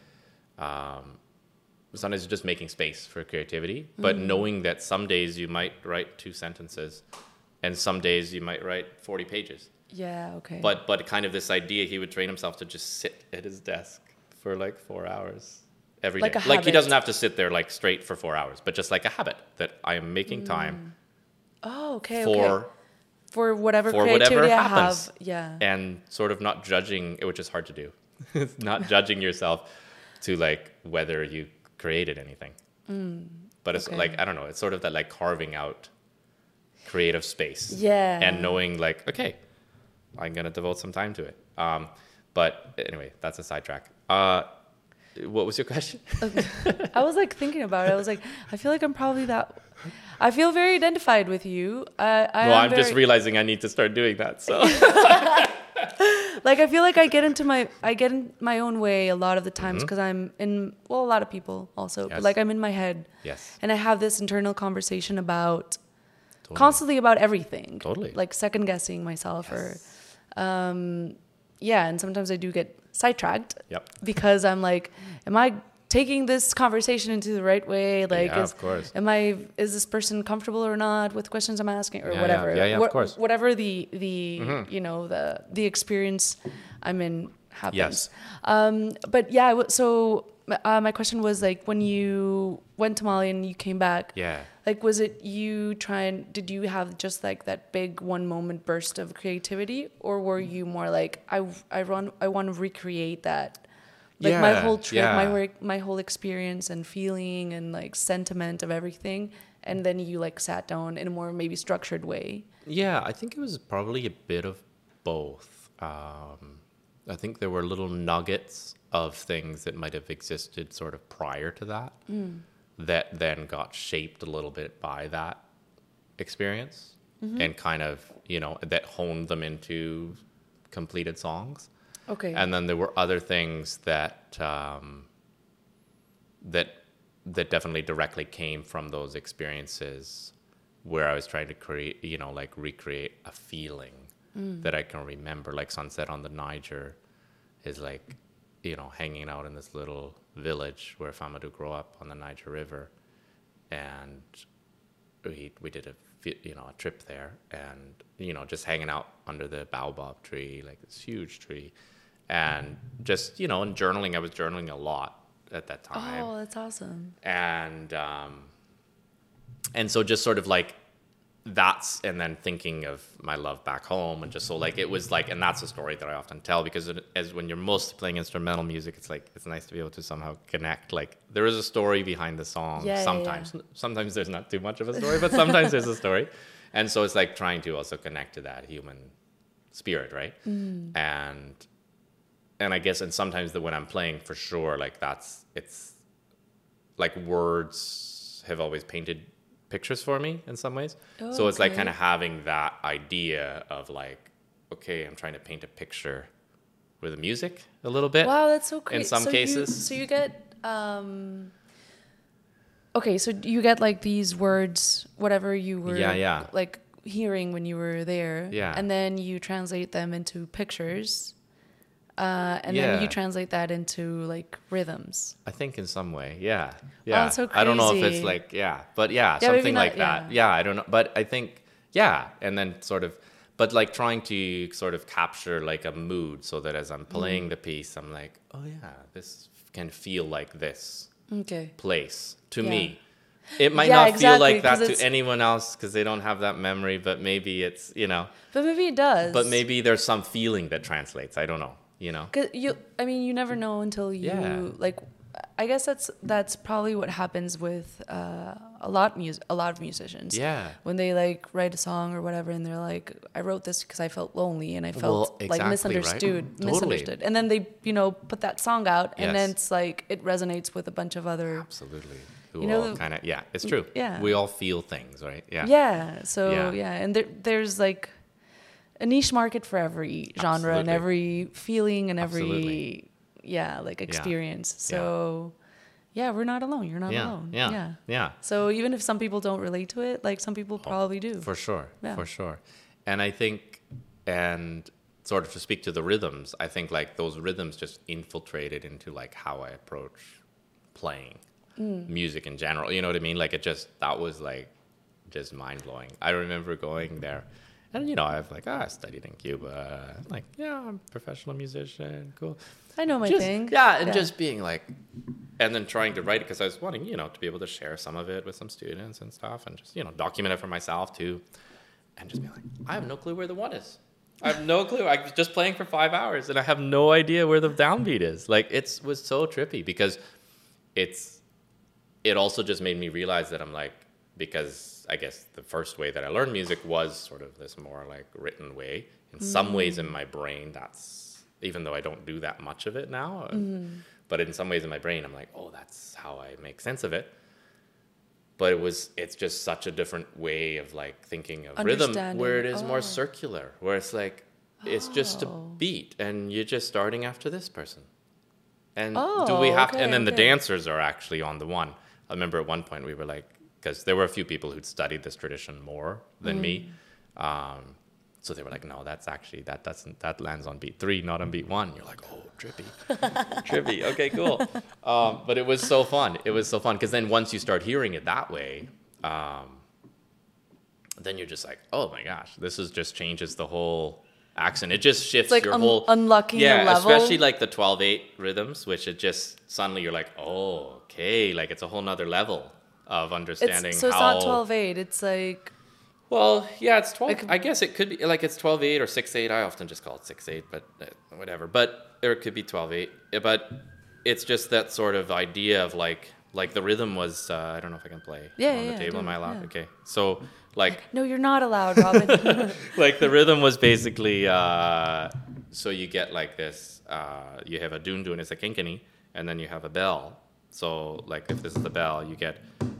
um, sometimes it's just making space for creativity but Mm. knowing that some days you might write two sentences and some days you might write 40 pages Yeah. Okay. but but kind of this idea he would train himself to just sit at his desk for like four hours every day. Like a like he doesn't have to sit there like straight for four hours but just like a habit that i am making time oh, okay. for okay. For whatever for whatever creativity I happens. have. Yeah. and sort of not judging which is hard to do not judging yourself to like whether you created anything but it's Mm, okay. like i don't know it's sort of that like carving out creative space Yeah. and knowing like okay i'm gonna devote some time to it um but anyway that's a sidetrack uh what was your question I was like thinking about it. I was like, I feel like I'm probably that. I feel very identified with you. I, I well i'm just realizing i need to start doing that so like I feel like I get into my I get in my own way a lot of the times because I'm in well a lot of people also but Mm-hmm. Like I'm in my head yes and I have this internal conversation about totally. constantly about everything Totally. like second guessing myself Yes. or um yeah and sometimes I do get sidetracked yep because I'm like am I taking this conversation into the right way like yeah, is of course am I is this person comfortable or not with questions I'm asking or Yeah, yeah. whatever Yeah, yeah, of course. Mm-hmm. whatever the the you know the the experience I'm in happens Yes. um but yeah so uh, my question was like when you went to Mali and you came back yeah like was it you trying did you have just like that big one moment burst of creativity or were you more like I I run I want to recreate that like my whole trip my work my whole experience and feeling and like sentiment of everything. And then you like sat down in a more maybe structured way. Yeah, I think it was probably a bit of both. Um, I think there were little nuggets of things that might have existed sort of prior to that. that then got shaped a little bit by that experience and kind of you know that honed them into completed songs Okay. and then there were other things that um, that that definitely directly came from those experiences where I was trying to create, you know, like recreate a feeling that I can remember. Like Sunset on the Niger is like, you know, hanging out in this little village where Famoudou grew up on the Niger River, and we we did a you know a trip there, and you know just hanging out under the baobab tree, like this huge tree, and just you know and journaling. I was journaling a lot at that time oh, that's awesome. and um, and so just sort of like that's and then thinking of my love back home and just so like it was like and that's a story that I often tell because it, as when you're mostly playing instrumental music it's like it's nice to be able to somehow connect like there is a story behind the song Yeah, yeah, sometimes sometimes there's not too much of a story but sometimes there's a story and so it's like trying to also connect to that human spirit right Mm. and and I guess and sometimes the when I'm playing for sure like that's it's like words have always painted pictures for me in some ways. so it's like kind of having that idea of like, okay, I'm trying to paint a picture with the music a little bit. Wow, that's so crazy. some so You, cases. so you get um Okay, so you get like these words whatever you were Yeah, yeah. like hearing when you were there. Yeah. And then you translate them into pictures. Uh, and then you translate that into like rhythms. I think in some way, yeah, yeah. that's so I don't know if it's like, yeah, but yeah, Yeah, something not- like that. yeah. Yeah, I don't know, but I think, yeah, and then sort of, but like trying to sort of capture like a mood so that as I'm Mm. playing the piece, I'm like, oh yeah, this can feel like this Okay. place to Yeah. me. It might Yeah, not feel like that to anyone else because they don't have that memory, but maybe it's, you know, But maybe it does. but maybe there's some feeling that translates. I don't know, you know? Cause you, I mean, you never know until you Yeah. like. I guess that's that's probably what happens with uh, a lot mus- a lot of musicians. Yeah. When they like write a song or whatever, and they're like, "I wrote this because I felt lonely and I Well, felt exactly, like right? misunderstood, Totally. misunderstood." And then they, you know, put that song out, and then it's like it resonates with a bunch of other. Absolutely. Who You know, all kind of, yeah, it's true. yeah. We all feel things, right? Yeah. Yeah. So Yeah. yeah, and there, there's like a niche market for every genre and every feeling and every Absolutely. yeah like experience. So yeah, we're not alone. You're not Yeah. alone. Yeah. yeah. Yeah. So even if some people don't relate to it, like some people probably do. For sure. Yeah. For sure. And I think, and sort of to speak to the rhythms, I think like those rhythms just infiltrated into like how I approach playing Mm. music in general. You know what I mean? Like it just, that was like just mind blowing. I remember going there. And you know, I've like, ah, I studied in Cuba. I'm like, yeah, I'm a professional musician. Cool. I know my Just- thing. Yeah, and just being like, and then trying to write it because I was wanting, you know, to be able to share some of it with some students and stuff, and just you know document it for myself too, and just be like, I have no clue where the one is. I have no clue. I was just playing for five hours, and I have no idea where the downbeat is. Like it was so trippy because it's. It also just made me realize that I'm like because I guess the first way that I learned music was sort of this more like written way. In some ways, in my brain, that's even though I don't do that much of it now. uh, But in some ways, in my brain, I'm like, oh, that's how I make sense of it. But it was, it's just such a different way of like thinking of rhythm, where it is Oh. more circular, where it's like, it's just a Oh. beat, and you're just starting after this person. And do Oh, we have to? And then the dancers are actually on the one. I remember at one point we were like, because there were a few people who'd studied this tradition more than me. Mm. Um, so they were like, no, that's actually that doesn't that lands on beat three, not on beat one. You're like, oh, trippy, trippy. Okay, cool. Um, but it was so fun. It was so fun because then once you start hearing it that way, um, then you're just like, oh my gosh, this is just changes the whole accent. It just shifts like your un- whole unlocking yeah, level. especially like the 12-8 rhythms, which it just suddenly you're like, oh, okay, like it's a whole nother level of understanding it's, so it's how. not 12 8. It's like Well, yeah, it's 12. Like- I guess it could be like it's 12-8 or 6-8. I often just call it 6-8, but uh, whatever. But or it could be 12-8. But it's just that sort of idea of like like the rhythm was. Uh, I don't know if I can play Yeah, on yeah, the table. do Am I allowed? yeah. Okay, so like no, you're not allowed, Robin. like the rhythm was basically uh, so you get like this uh, you have a dun dun it's a kenkeni and then you have a bell So like if this is the bell, you get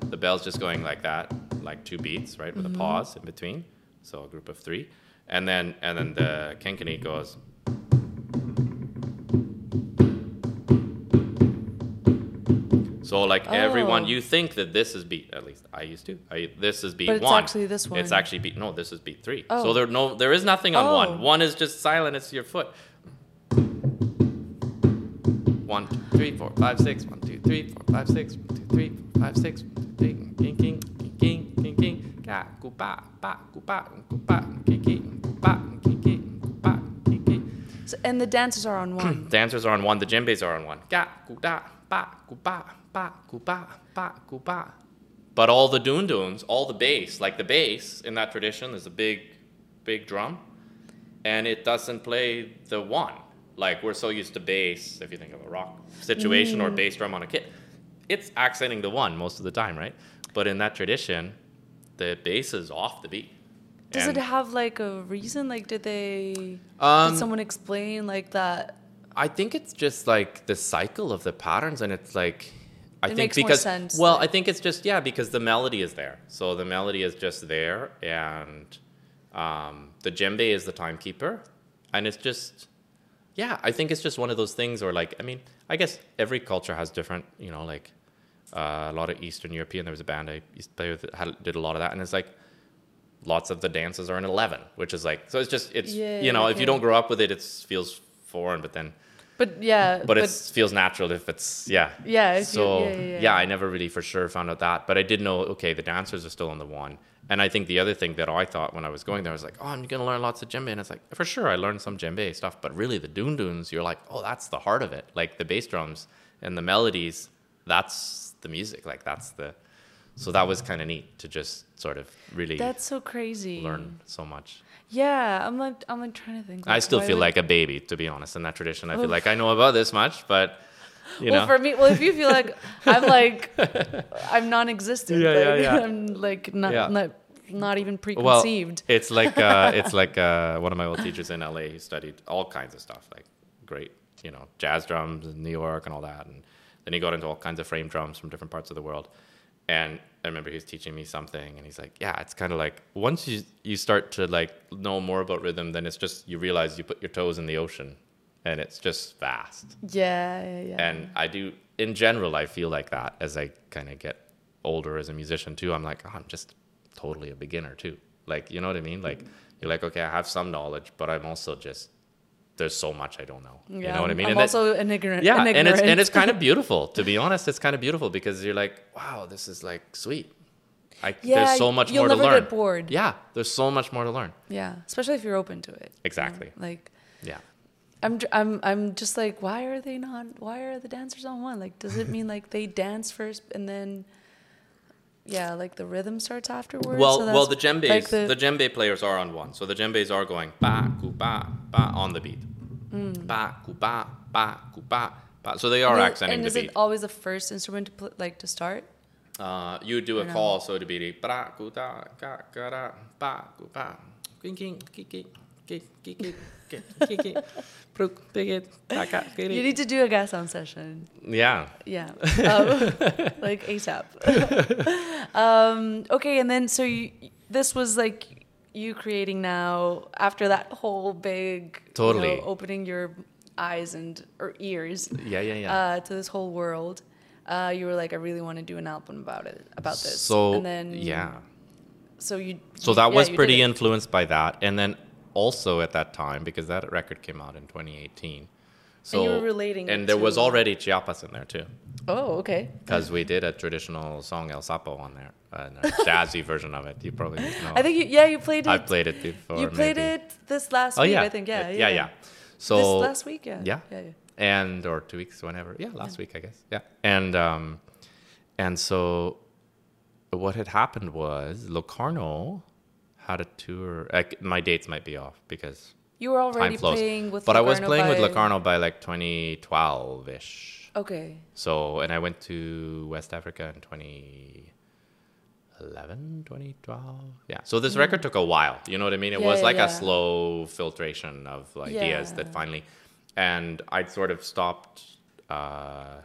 the bell's just going like that, like two beats, right, with a mm-hmm. pause in between. So a group of three, and then and then the kenkeni goes. So like everyone, Oh. you think that this is beat. At least I used to. I this is beat But it's one. actually this one. It's actually beat. No, this is beat three. Oh. So there no there is nothing on Oh. one. One is just silent. It's your foot. One, two, three, four, five, six. One, two, three, four, five, six. One, two, three, four, five, six. One, two, three, king, king, king, king, king, king. Ba, gu, ba, gu, ba, king, king, gu, ba, king, king, gu, ba, king, king. So, and the dancers are on one. Dancers are on one. The djembes are on one. Ga, gu, da, ba, gu, ba, ba, gu, ba, ba, gu, ba. But all the doon doons, all the bass, like the bass in that tradition, is a big, big drum, and it doesn't play the one. Like we're so used to bass, if you think of a rock situation or bass drum on a kit, it's accenting the one most of the time, right? But in that tradition, the bass is off the beat. Does And it have like a reason? Like, did they? Um, did someone explain like that? I think it's just like the cycle of the patterns, and it's like I It think because sense. well, I think it's just yeah because the melody is there, so the melody is just there, and um, the djembe is the timekeeper, and it's just yeah, I think it's just one of those things, or like I mean, I guess every culture has different, you know, like uh, a lot of Eastern European. There was a band I used to play with that had, did a lot of that, and it's like lots of the dances are in 11 which is like so it's just it's Yeah, you know if you don't grow up with it it feels foreign but then But yeah, but, it feels natural if it's yeah. Yeah, if you- so yeah, yeah, yeah. I never really for sure found out that, but I did know okay, the dancers are still on the one, and I think the other thing that I thought when I was going there I was like, oh, I'm gonna learn lots of djembe, and it's like for sure I learned some djembe stuff, but really the doon doons, you're like, oh, that's the heart of it, like the bass drums and the melodies, that's the music, like that's the. So that was kind of neat to just sort of really that's so crazy. learn so much. Yeah, I'm like I'm like trying to think. I still feel would- like a baby, to be honest, in that tradition. I feel oh. like I know about this much, but you well, know. for me, well, if you feel like I'm like I'm non-existent, Yeah, yeah, like, yeah. I'm like not Yeah. not, not even well, preconceived. it's like uh, it's like uh, one of my old teachers in LA. He studied all kinds of stuff, like great, you know, jazz drums in New York and all that, and then he got into all kinds of frame drums from different parts of the world. And I remember he was teaching me something, and he's like, "Yeah, it's kind of like once you you start to like know more about rhythm, then it's just you realize you put your toes in the ocean, and it's just vast." yeah, yeah, yeah. And I do, in general, I feel like that as I kind of get older as a musician too. I'm like, oh, I'm just totally a beginner too. Like, you know what I mean? Like, you're like, okay, I have some knowledge, but I'm also just, there's so much I don't know. yeah, you know what I mean? I'm And that- also an ignorant. yeah, an and it's and it's kind of beautiful. To be honest, it's kind of beautiful because you're like, wow, this is like sweet. I, Yeah, there's so much more to learn. get bored. Yeah, there's so much more to learn. yeah, especially if you're open to it. Exactly. Like Yeah. I'm, I'm, I'm just like, why are they not? Why are the dancers on one? Like, does it mean like they dance first and then, yeah, like the rhythm starts afterwards? Well, So well, the djembes, like the, djembe players are on one, so the djembes are going ba ku ba ba on the beat, Mm. ba ku ba ba ku ba ba. So they are and accenting And the is it always the first instrument to pl- like to start? Uh, you do a call, so to be bra ku da ga ga da ba ku ba, king king king king king king king king king, pruk pigit ta You need to do a gas sound session. Yeah. Yeah, um, like ASAP. um, okay, and then so you, this was like you creating now after that whole big you know, Totally. opening your eyes and or ears Yeah, yeah, yeah. uh, to this whole world. Uh, you were like, I really want to do an album about it, about this. So and then yeah. so you. So that yeah, was pretty influenced by that, and then also at that time because that record came out in 2018. So you were relating and there was already Chiapas in there too, Oh, okay. because we did a traditional song El Sapo on there, and a jazzy version of it. You probably know. I think you, yeah, you played it. I've played it before. you played maybe. it this last Oh week, yeah, I think. Yeah, It- yeah, yeah, yeah. So this last week, yeah, yeah. yeah, yeah. and or two weeks, whenever. Yeah, last week I guess. Yeah, and um, and so what had happened was Locarno had a tour. My dates might be off because You were already playing with. but I was playing with by- Locarno by like 2012 ish. Okay. So and I went to West Africa in 2011, 2012. Yeah. So this record took a while. You know what I mean? It Mm. Yeah, was like yeah. a slow filtration of ideas Yeah. that finally, and I'd sort of stopped. Uh,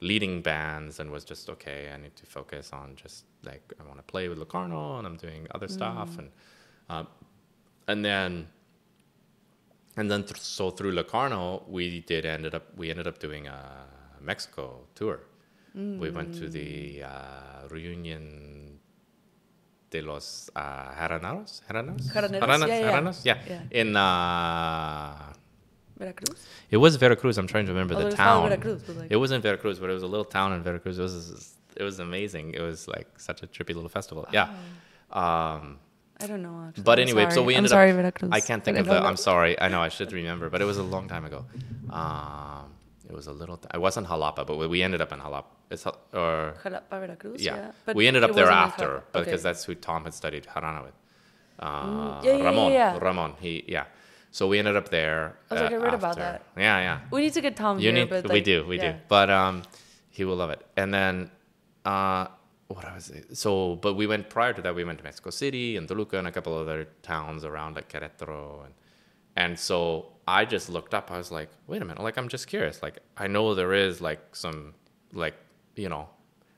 leading bands and was just okay. I need to focus on just like I want to play with Locarno and I'm doing other stuff and um, and then and then th- so through Locarno we did ended up we ended up doing a Mexico tour. We went to the uh, reunion de los uh, Jaraneros, Jaraneros, Jaraneros, Jarana- yeah, yeah. Yeah, Yeah. in uh, Veracruz? it was Veracruz. I'm trying to remember Oh, the it was town. Veracruz, but like- It wasn't Veracruz, but it was a little town in Veracruz. It was it was amazing. It was like such a trippy little festival. Yeah. Um, I don't know. Actually. but anyway, so we I'm sorry, up. Veracruz. I can't think of the. I'm sorry. I know I should remember, but it was a long time ago. Um, it was a little. T- I wasn't Jalapa, but we- we ended up in Jalapa. It's or Jalapa, Veracruz. yeah. Yeah. But we ended up there after because that's who Tom had studied Jarana with. Uh, Mm, yeah, yeah, Ramon. yeah. Ramon. He yeah. So we ended up there. I was like, uh, I read about that. Yeah, yeah. We need to get Tom You here, need, but we do, we yeah. do. But um, he will love it. And then, uh, what I was so, but we went prior to that. We went to Mexico City and Toluca and a couple other towns around like Querétaro and and so I just looked up. I was like, wait a minute. Like I'm just curious. Like I know there is like some like you know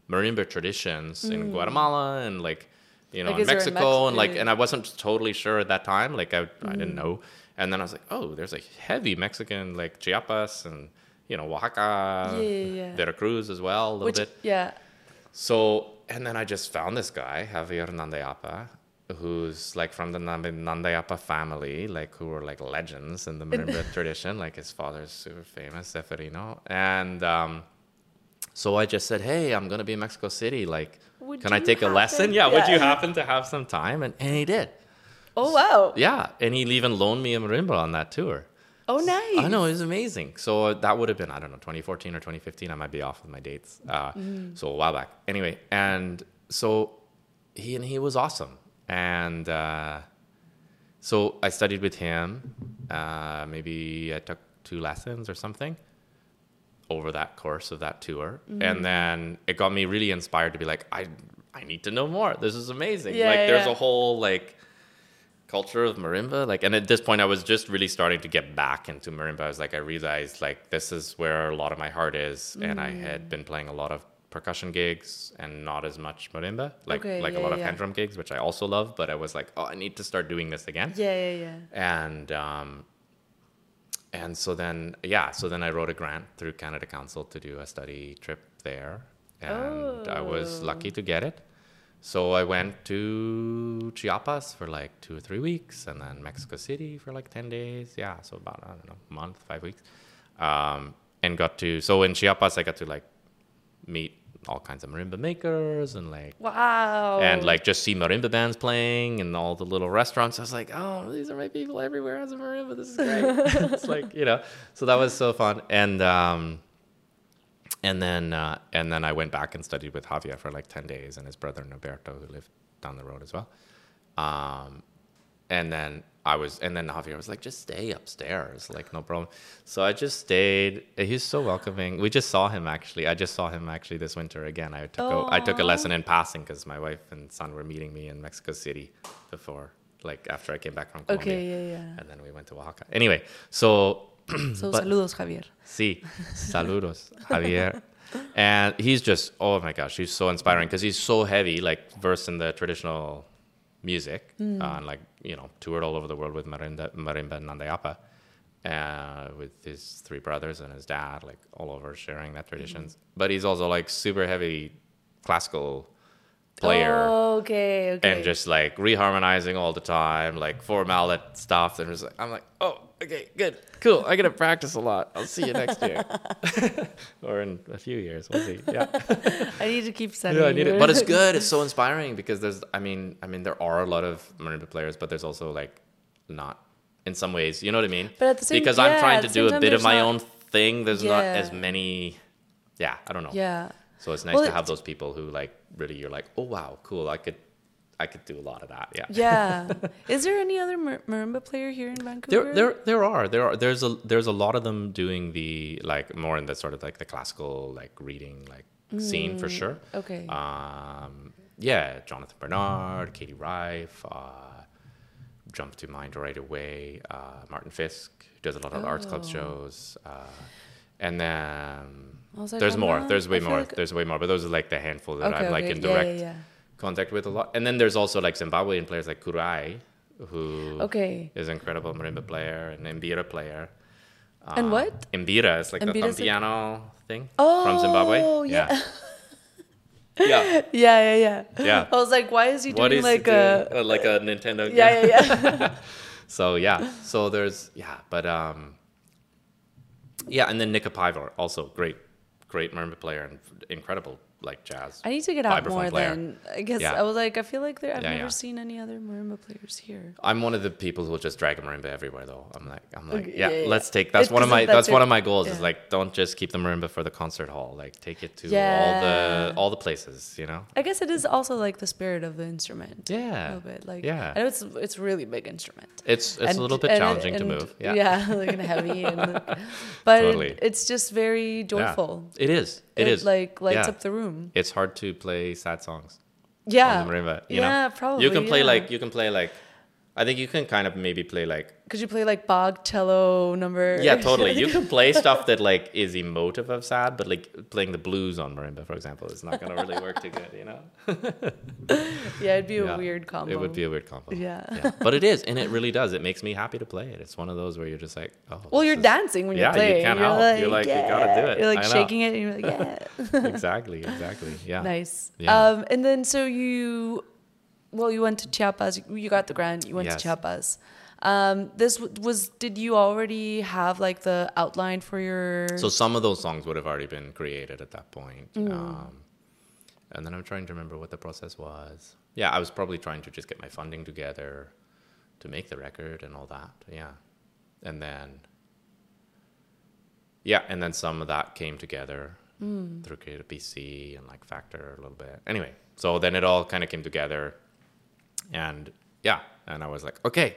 marimba traditions in Guatemala and like you know Mm. Like, in is there in Mexico and like and I wasn't totally sure at that time. Like I I Mm. didn't know. And then I was like, oh, there's a heavy Mexican like Chiapas and you know Oaxaca, Yeah, yeah, yeah. Veracruz as well a little Which, bit. yeah. So, and then I just found this guy, Javier Nandayapa, who's like from the Nand- Nandayapa family, like who were like legends in the marimba tradition. Like his father's super famous, Zeferino. And um, so I just said, hey, I'm going to be in Mexico City. Like, Would can I take a lesson? happen- Yeah, would you happen to have some time? And, and he did. Oh, wow. Yeah. And he even loaned me a marimba on that tour. Oh, nice. I know it was amazing. So that would have been I don't know 2014 or 2015. I might be off with my dates. Uh, So a while back. Anyway, and so he and he was awesome. And uh, so I studied with him. Uh, maybe I took two lessons or something over that course of that tour, and then it got me really inspired to be like, I I need to know more. This is amazing. Yeah, like there's yeah. a whole like culture of marimba like and at this point i was just really starting to get back into marimba i was like i realized like this is where a lot of my heart is and i Mm. had been playing a lot of percussion gigs and not as much marimba like Okay, like a yeah, lot of hand drum gigs which i also love but i was like oh i need to start doing this again Yeah, yeah, yeah. and um and so then yeah so then i wrote a grant through canada council to do a study trip there and i was Oh. lucky to get it so i went to chiapas for like two or three weeks and then mexico city for like 10 days yeah so about i don't know a month five weeks um and got to so in chiapas i got to like meet all kinds of marimba makers and like Wow. and like just see marimba bands playing and all the little restaurants. I was like, oh, these are my people everywhere has a marimba. This is great. it's like you know, so that was so fun. And um, and then uh, and then I went back and studied with Javier for like ten days and his brother Norberto who lived down the road as well. Um, and then I was, and then Javier was like, just stay upstairs, like no problem. So I just stayed. He's so welcoming. We just saw him actually. I just saw him actually this winter again. I took a, I took a lesson in passing because my wife and son were meeting me in Mexico City before, like after I came back from Colombia. Okay, yeah, yeah. And then we went to Oaxaca. Anyway, so So, But- saludos, Javier. Sí, saludos, Javier. And he's just, oh my gosh, he's so inspiring because he's so heavy, like versed in the traditional music, Hmm. uh, and like, you know, toured all over the world with marimba, marimba and Nandayapa, uh, with his three brothers and his dad, like all over sharing that traditions. Hmm. But he's also like super heavy classical player Oh, okay, okay. and just like reharmonizing all the time, like four mallet stuff. And it's like, I'm like, oh, okay, good, cool. I gotta practice a lot. I'll see you next year, or in a few years. We'll see. Yeah, I need to keep studying. yeah, I need it. But it's good. It's so inspiring because there's, I mean, I mean, there are a lot of marimba players, but there's also like not in some ways. You know what I mean? But at the same- because yeah, I'm trying to do a bit of my not- own thing. There's not as many. Yeah, I don't know. Yeah. So it's nice Well, to have those people who like really you're like, oh wow, cool. I could, I could do a lot of that. Yeah. Yeah. Is there any other mar- marimba player here in Vancouver? There, there, there are, there are, there's a, there's a lot of them doing the like more in the sort of like the classical like reading like scene for sure. Mm, Okay. Um, yeah, Jonathan Bernard, Katie Rife, uh, jump to mind right away. Uh, Martin Fisk who does a lot of arts club Oh. shows. Uh, and then there's more. There's way more. like- There's way more. But those are like the handful that Okay, I'm like okay. in Yeah, direct yeah, contact with a lot. And then there's also like Zimbabwean players like Kurai, who. Okay. is an incredible marimba player and Mbira player. And Uh, what? Mbira is like the Mbira's like- piano thing Oh, from Zimbabwe. yeah. Yeah. yeah. Yeah, yeah, yeah. Yeah. I was like, why is he What doing is like it, a? uh, like a Nintendo? Yeah, yeah, yeah. So yeah, so there's yeah, but um, yeah, and then Nick Apivor also great, great marimba player and incredible like jazz. I need to get out more player. then. I guess Yeah. I was like, I feel like there. I've Yeah, never yeah. seen any other marimba players here. I'm one of the people who will just drag a marimba everywhere though. I'm like, I'm like, yeah, yeah, yeah. let's take. That's It- one of my. that's That's, your- one of my goals. Is like, don't just keep the marimba for the concert hall. Like, take it to all the all the places. You know. I guess it is also like the spirit of the instrument. Yeah. A Yeah. little bit like Yeah. I know it's it's really big instrument. It's it's And- a little bit and- challenging to move. Yeah. like and heavy, and but Totally. it, it's just very Yeah. joyful. It is. It is. like lights Yeah. up the room. It's hard to play sad songs. Yeah, marimba. You yeah, know? probably. You can play yeah. like you can play like, I think you can kind of maybe play like Could you play like Bach cello number? yeah totally. You can play stuff that like is emotive of sad, but like playing the blues on marimba, for example, is not gonna really work too good. You know. yeah, it'd be Yeah. a weird combo. It would be a weird combo. Yeah. But it is, and it really does. It makes me happy to play it. It's one of those where you're just like, oh. Well, you're is- dancing when Yeah, you're you playing. can't you're help. Like, You're like, you yeah. gotta do it. You're like shaking it, and you're like, yeah. exactly. Exactly. Yeah. nice. Yeah. Um, and then so you, well, you went to Chiapas. You, got the grant. You went Yes. to Chiapas. Um, this w- was. Did you already have like the outline for your? So some of those songs would have already been created at that point. Mm. Um, and then I'm trying to remember what the process was. Yeah, I was probably trying to just get my funding together to make the record and all that. Yeah. And then, yeah, and then some of that came together Mm. through Creative BC and like Factor a little bit. Anyway, so then it all kind of came together. And yeah, and I was like, okay,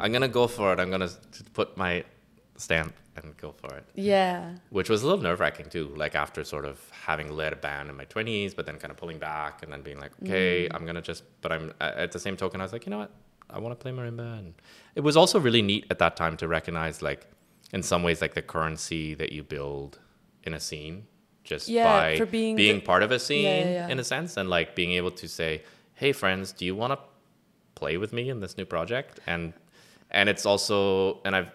I'm going to go for it. I'm going to put my stamp and go for it yeah. which was a little nerve wracking too. Like after sort of having led a band in my twenties, but then kind of pulling back and then being like, okay, mm. I'm gonna just. But I'm uh, at the same token, I was like, you know what, I want to play marimba, and it was also really neat at that time to recognize like, in some ways, like the currency that you build in a scene just Yeah, by for being the- part of a scene yeah, yeah. in a sense, and like being able to say, hey friends, do you want to play with me in this new project? And and it's also and I've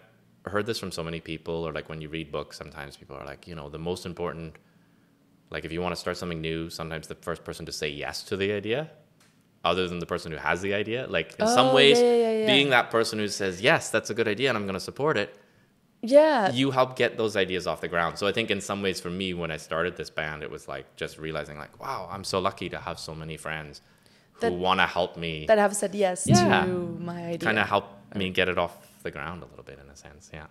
heard this from so many people or like when you read books sometimes people are like you know the most important like if you want to start something new sometimes the first person to say yes to the idea other than the person who has the idea like in some Oh, ways yeah, yeah, yeah, being that person who says yes that's a good idea and i'm going to support it Yeah. you help get those ideas off the ground so i think in some ways for me when i started this band it was like just realizing like wow i'm so lucky to have so many friends who That- want to help me that have said yes Yeah. to my idea. kind of help me get it off the ground a little bit in a sense yeah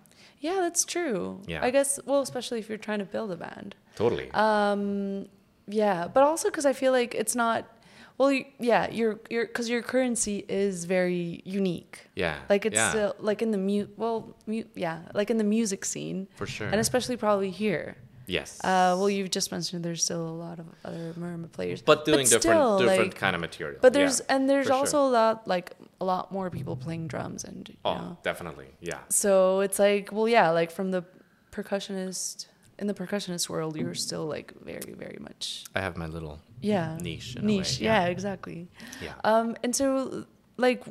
Yeah, that's true. Yeah. I guess. Well, especially if you're trying to build a band. totally Um, yeah, but also because I feel like it's not. Well, you, yeah, your your because your currency is very unique. yeah Like it's yeah, still like in the mu well, mu- yeah, like in the music scene, for sure and especially probably here. Yes Uh, well, you've just mentioned there's still a lot of other marimba players, but doing different still, different like- kind of material. But yeah, there's and there's also sure. a lot like a lot more people playing drums and you oh, know. definitely, yeah, So it's like, well, yeah, like from the percussionist in the percussionist world, you're still like very, very much, I have my little yeah, niche. In niche. way, yeah. exactly. yeah, Um, and so, like,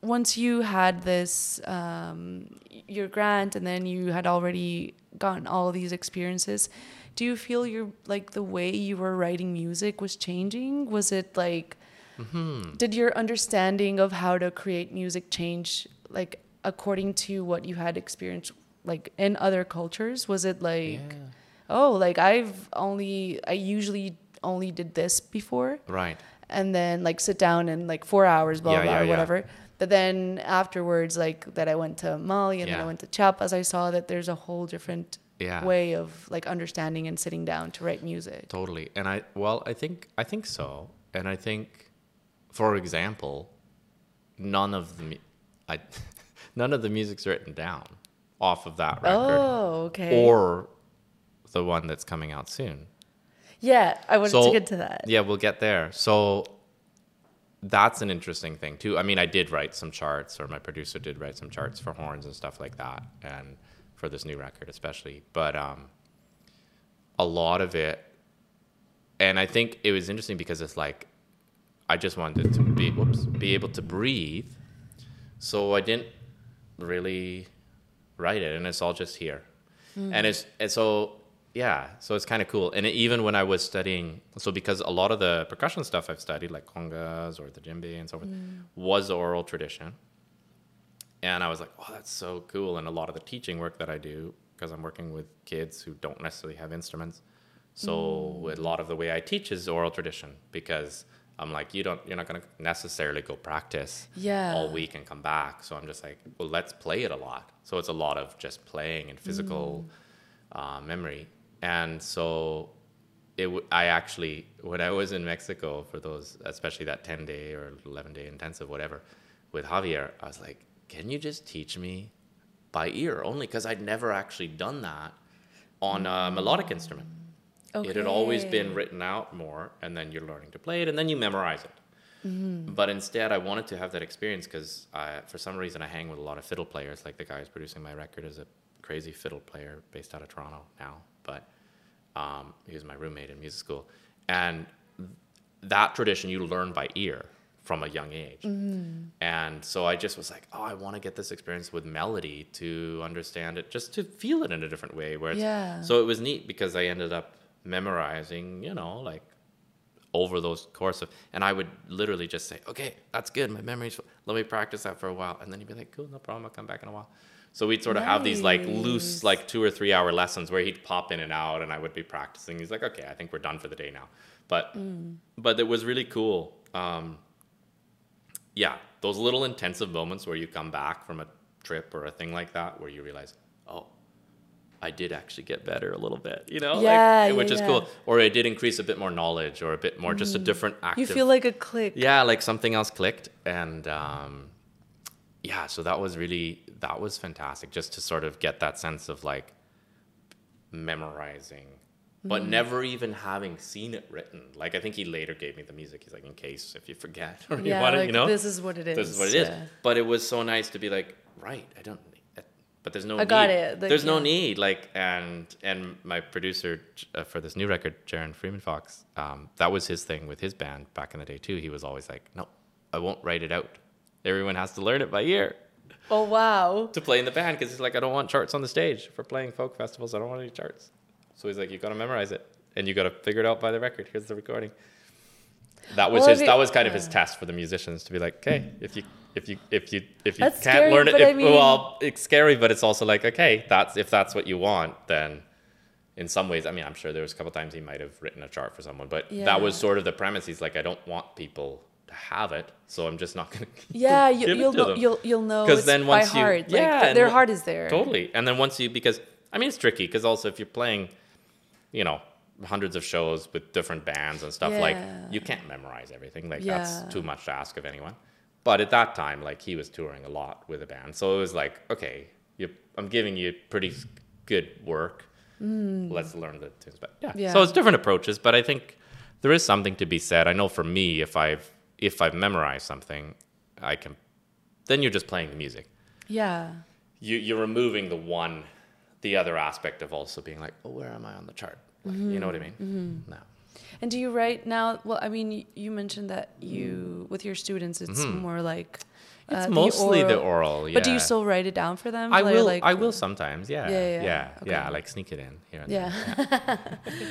once you had this, um, your grant, and then you had already gotten all these experiences, do you feel your like the way you were writing music was changing? Was it like, Mm-hmm. did your understanding of how to create music change, like according to what you had experienced, like in other cultures? Was it like, yeah. oh, like I've only, I usually only did this before? right, and then like sit down and like four hours, blah Yeah, blah, yeah, or whatever. But then afterwards, like that, I went to Mali and then I went to Chiapas. I saw that there's a whole different yeah, way of like understanding and sitting down to write music. totally. And I, well, I think, I think so. And I think, for example, none of the, I, none of the music's written down off of that record, Oh, okay. or the one that's coming out soon. yeah, I wanted to get to that. Yeah, we'll get there. So that's an interesting thing too. I mean, I did write some charts, or my producer did write some charts for horns and stuff like that. And for this new record, especially. But um, a lot of it, and I think it was interesting because it's like I just wanted to be whoops, be able to breathe, so I didn't really write it, and it's all just here, and it's and so yeah, so it's kind of cool. And it, even when I was studying, so because a lot of the percussion stuff I've studied, like congas or the djembe and so forth, mm. was oral tradition. And I was like, oh, that's so cool. And a lot of the teaching work that I do, because I'm working with kids who don't necessarily have instruments, so mm. a lot of the way I teach is oral tradition because I'm like, you don't, you're not going to necessarily go practice Yeah. all week and come back. So I'm just like, well, let's play it a lot. So it's a lot of just playing and physical mm. uh, memory. And so it w- I actually, when I was in Mexico for those, especially that 10 day or 11 day intensive, whatever, with Javier, I was like, can you just teach me by ear only? Because I'd never actually done that on a melodic instrument. It had always been written out more, and then you're learning to play it, and then you memorize it. Mm-hmm. But instead, I wanted to have that experience because for some reason I hang with a lot of fiddle players. Like the guy who's producing my record is a crazy fiddle player based out of Toronto now, but um, he was my roommate in music school. And that tradition you learn by ear from a young age. Mm-hmm. And so I just was like, oh, I want to get this experience with melody to understand it, just to feel it in a different way. Where it's, Yeah. So it was neat because I ended up memorizing, you know, like over those course of, and I would literally just say, okay, that's good. My memory's, let me practice that for a while. And then he'd be like, cool, no problem. I'll come back in a while. So we'd sort of have these like loose, like two or three hour lessons where he'd pop in and out and I would be practicing. He's like, okay, I think we're done for the day now. But, but it was really cool. Um, yeah, those little intensive moments where you come back from a trip or a thing like that, where you realize, oh, I did actually get better a little bit, you know, Yeah, like, yeah, which is yeah. cool, or it did increase a bit more knowledge, or a bit more, just a different active. You feel like a click. yeah, like something else clicked, and um, yeah, so that was really that was fantastic, just to sort of get that sense of like memorizing. But Mm-hmm. never even having seen it written. Like I think he later gave me the music. He's like, in case if you forget or you Yeah, want it, like you know, this is what it is. this is what it is. yeah. But it was so nice to be like, right, I don't. But there's no. I got it, there's no need. Like and and my producer uh, for this new record, Jaron Freeman Fox, um, that was his thing with his band back in the day too. He was always like, no, I won't write it out. Everyone has to learn it by ear Oh wow. to play in the band because he's like, I don't want charts on the stage for playing folk festivals. I don't want any charts. So he's like, you got to memorize it and you got to figure it out by the record. Here's the recording. That was Well, his. it- that was kind of his test for the musicians to be like, okay, if you if you if you if you can't scary, learn it, if, I mean- well, it's scary, but it's also like, okay, that's if that's what you want, then. In some ways, I mean, I'm sure there was a couple times he might have written a chart for someone, but Yeah. that was sort of the premise. He's like, I don't want people have it, so I'm just not to. Yeah, you, to know, you'll you'll know 'Cause it's then by once you- heart. yeah, like, their heart is there. Totally. And then once you, because, I mean, it's tricky because also if you're playing, you know, hundreds of shows with different bands and stuff, like you can't memorize everything. Like Yeah. that's too much to ask of anyone. But at that time, like he was touring a lot with a band. So it was like, okay, you, I'm giving you pretty good work. Let's learn the tunes. But yeah. Mm. Yeah. So it's different approaches, but I think there is something to be said. I know for me, if I've, if I've memorized something, I can, then you're just playing the music Yeah. you, you're removing the one, the other aspect of also being like, oh, where am I on the chart? Like, You know what I mean? No. And do you write now? Well, I mean, you mentioned that you with your students, it's more like Mm-hmm. It's uh, mostly the oral- oral. Yeah. But do you still write it down for them? I Like- will. Like, I will sometimes. Yeah. Yeah, yeah, Yeah. okay. Yeah. Like sneak it in here. And there. Yeah.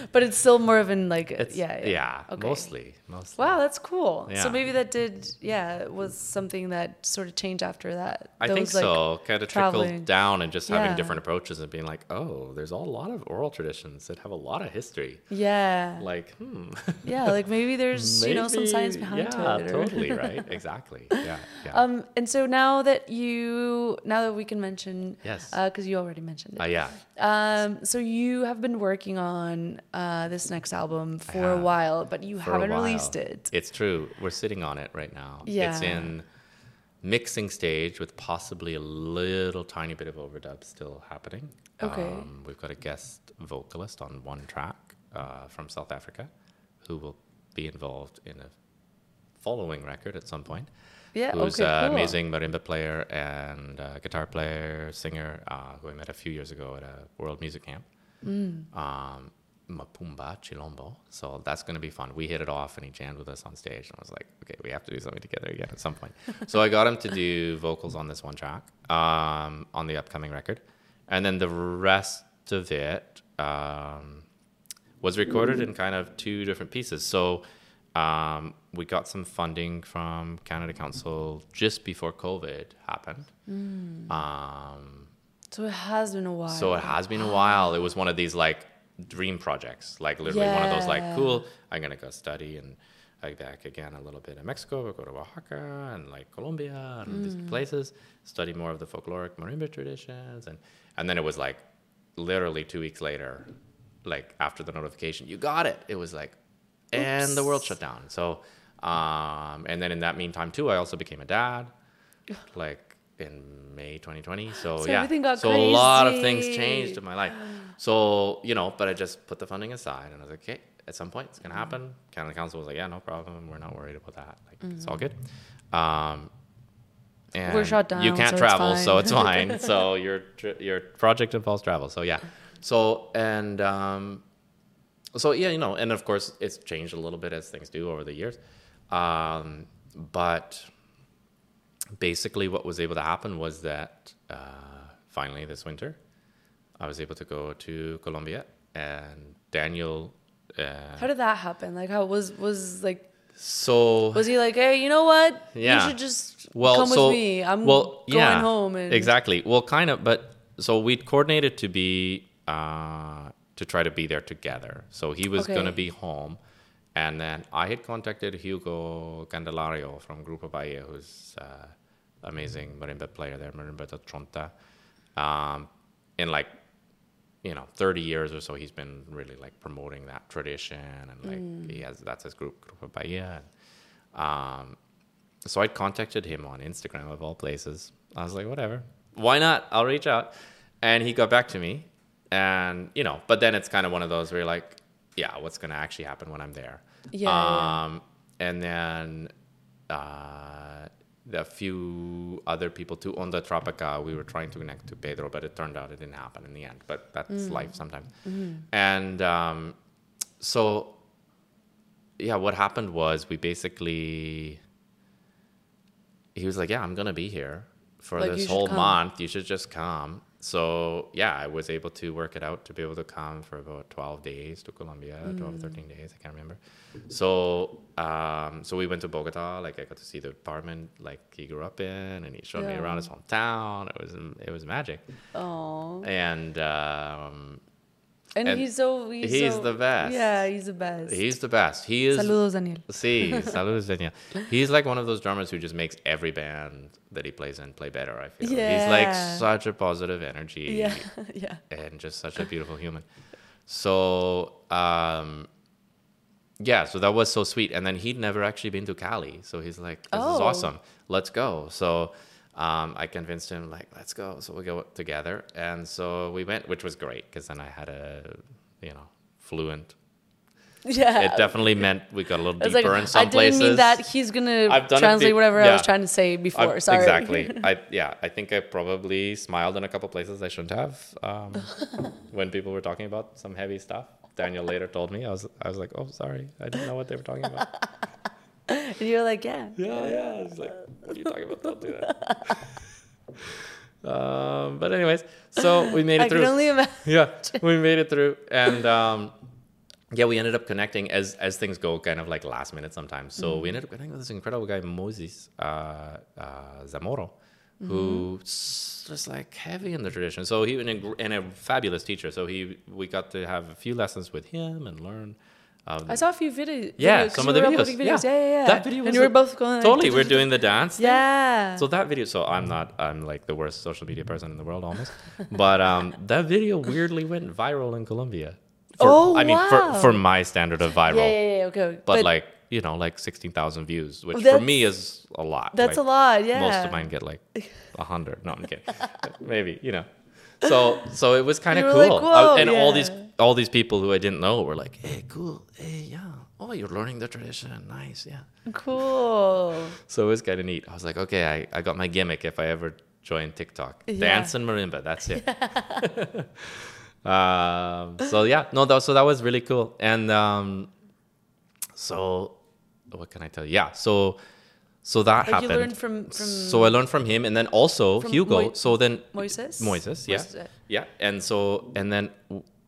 but it's still more of an like. It's, yeah. yeah. Yeah. Okay. Mostly. Mostly. Wow, that's cool. Yeah. So maybe that did, yeah, was something that sort of changed after that. I think Those, like, so. Kind of traveling. trickled down and just having Yeah. different approaches and being like, oh, there's a lot of oral traditions that have a lot of history. Yeah. Like, hmm. yeah, like maybe there's you know some science behind yeah, it. or- totally right. Exactly. Yeah. Yeah. Um, and so now that you, now that we can mention, Yes. because you already mentioned Uh, it. yeah. Um, so you have been working on uh, this next album for a while, but you for haven't released it. It's true. We're sitting on it right now. Yeah. It's in mixing stage with possibly a little tiny bit of overdub still happening. Okay. Um, we've got a guest vocalist on one track uh, from South Africa who will be involved in a following record at some point. Yeah, who's okay, an cool. amazing marimba player and uh, guitar player, singer, uh, who I met a few years ago at a World Music Camp. Mm. Um, Mapumba Chilombo. So that's going to be fun. We hit it off and he jammed with us on stage. And I was like, okay, we have to do something together again at some point. so I got him to do vocals on this one track um, on the upcoming record. And then the rest of it um, was recorded in kind of two different pieces. So um, we got some funding from Canada Council just before COVID happened. Um, So it has been a while. so it has been a while. It was one of these like dream projects, like literally one of those like, cool, I'm gonna go study and like back again a little bit in Mexico, go to Oaxaca and like Colombia and these places, study more of the folkloric marimba traditions, and and then it was like literally two weeks later, like after the notification, you got it. It was like, and the world shut down. So, um, and then in that meantime too, I also became a dad, like in May 2020. So, So yeah, so a lot of things changed in my life. So you know, but I just put the funding aside, and I was like, okay, at some point it's gonna happen. Canada Council was like, yeah, no problem. We're not worried about that. Like it's all good. Um, and shut down, You can't so it's travel, so it's fine. so your your project involves travel. So yeah. So and um, so yeah, you know, and of course it's changed a little bit as things do over the years. Um, but basically, what was able to happen was that uh, finally this winter, I was able to go to Colombia, and Daniel. Uh, How did that happen? Like, how was was like so was he like, hey, you know what? Yeah. You should just well, come so, with me. I'm well, going yeah, home. And exactly. Well, kind of, but so we'd coordinated to be uh, to try to be there together. So he was Okay. going to be home, and then I had contacted Hugo Candelario from Grupo Bahia, who's uh, amazing marimba player there, marimba de chonta. Um, in like you know 30 years or so he's been really like promoting that tradition and like he has that's his group Grupo Bahia and, um, so I contacted him on Instagram of all places. I was like, whatever, why not? I'll reach out. And he got back to me, and you know, but then it's kind of one of those where you're like, yeah, what's gonna actually happen when I'm there? Yeah, yeah, Um, and then uh, a few other people too. On the Tropica, we were trying to connect to Pedro, but it turned out it didn't happen in the end. But that's life sometimes. And um, so, yeah, what happened was we basically he was like, "Yeah, I'm gonna be here for Like, this whole month. You should just come." So yeah, I was able to work it out to be able to come for about 12 days to Colombia, Mm. 12, 13 days, I can't remember. So um, so we went to Bogota. Like I got to see the apartment like he grew up in, and he showed me around his hometown. It was it was magic. oh, And um, and, And he's so he's, he's so- the best. Yeah, he's the best. he's the best. He is Saludos, Daniel. Sí, saludos, Daniel. He's like one of those drummers who just makes every band that he plays in play better. I feel Yeah. he's like such a positive energy Yeah, yeah. and just such a beautiful human. So, um, yeah, so that was so sweet. And then he'd never actually been to Cali, so he's like, "This is Oh. awesome. Let's go." So. Um, I convinced him like, let's go. So we go together, and so we went, which was great because then I had a, you know, fluent Yeah. it definitely meant we got a little deeper like, in some places. I didn't places. mean that he's gonna I've done translate be- whatever I was trying to say before. I- Sorry. Exactly. I yeah. I think I probably smiled in a couple places I shouldn't have um, when people were talking about some heavy stuff. Daniel later told me I was I was like, oh sorry, I didn't know what they were talking about. and you're like, yeah. yeah, yeah. Was like, what are you talking about? Don't do that. um, but anyways, so we made it I through. can only imagine. yeah, we made it through, and um, yeah, we ended up connecting as as things go, kind of like last minute sometimes. So we ended up connecting with this incredible guy, Moses uh, uh, Zamoro, who's just like heavy in the tradition. So he and a, and a fabulous teacher. So he we got to have a few lessons with him and learn. Um, I saw a few videos. yeah, some of the videos. videos. Yeah. Yeah, yeah, yeah. That video and you were both going. like, totally, we're doing the dance. thing. Yeah. So that video, so I'm not, I'm like the worst social media person in the world almost, but um, that video weirdly went viral in Colombia. For, Oh, I mean, wow. for for my standard of viral, yeah, yeah, yeah. Okay. but, like you know, like sixteen thousand views, which for me is a lot. that's Like, a lot. Yeah. Most of mine get like a hundred. No, I'm kidding. Maybe you know. So so it was kind of cool, like, "Whoa," and all these all these people who I didn't know were like, "Hey, cool. Hey, yeah. Oh, you're learning the tradition. Nice. Yeah." Cool. So it was kind of neat. I was like, "Okay, I, I got my gimmick if I ever join TikTok. Yeah. Dance and marimba. That's it." um, so yeah, no, that, so that was really cool. And um, so what can I tell you? Yeah, so so that Like happened. learned from from so I learned from him, and then also Hugo. Moi- so then Moises. Moises, yeah, yeah. and so and then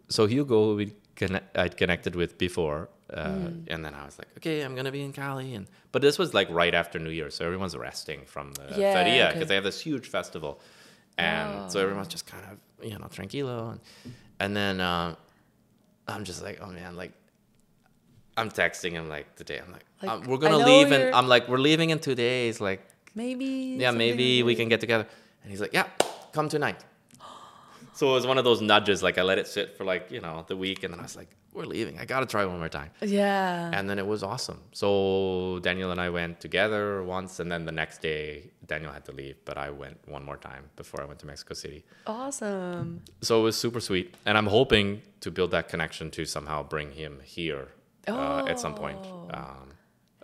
so Hugo we conne- I'd connected with before, uh, Mm. and then I was like, okay, I'm gonna be in Cali, and but this was like right after New Year, so everyone's resting from the Yeah, feria because okay. they have this huge festival, and so Oh. everyone's just kind of you know tranquilo, and and then uh, I'm just like, oh man, like. I'm texting him like today. I'm like, Like, um, we're gonna leave, and I'm like, we're leaving in two days. Like, maybe. yeah, maybe we can get together. And he's like, yeah, come tonight. So it was one of those nudges. Like I let it sit for like you know the week, and then I was like, we're leaving. I gotta try one more time. Yeah. And then it was awesome. So Daniel and I went together once, and then the next day Daniel had to leave, but I went one more time before I went to Mexico City. awesome. So it was super sweet, and I'm hoping to build that connection to somehow bring him here uh, at some point. Oh. Um,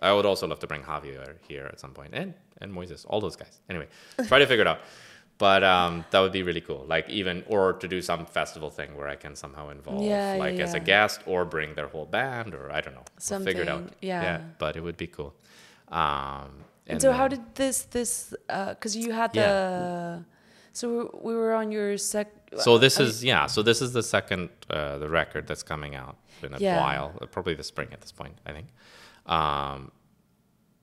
I would also love to bring Javier here at some point, and and Moises, all those guys. Anyway, try to figure it out. But um, that would be really cool. Like even or to do some festival thing where I can somehow involve Yeah, like yeah, as a guest or bring their whole band or I don't know. We'll figure it out. Something, yeah. But it would be cool. Um, And, so, how did this this? Because you had the. So we were on your sec. So this I mean- is yeah. So this is the second uh, the record that's coming out in a Yeah. while, uh, probably the spring at this point, I think. Um,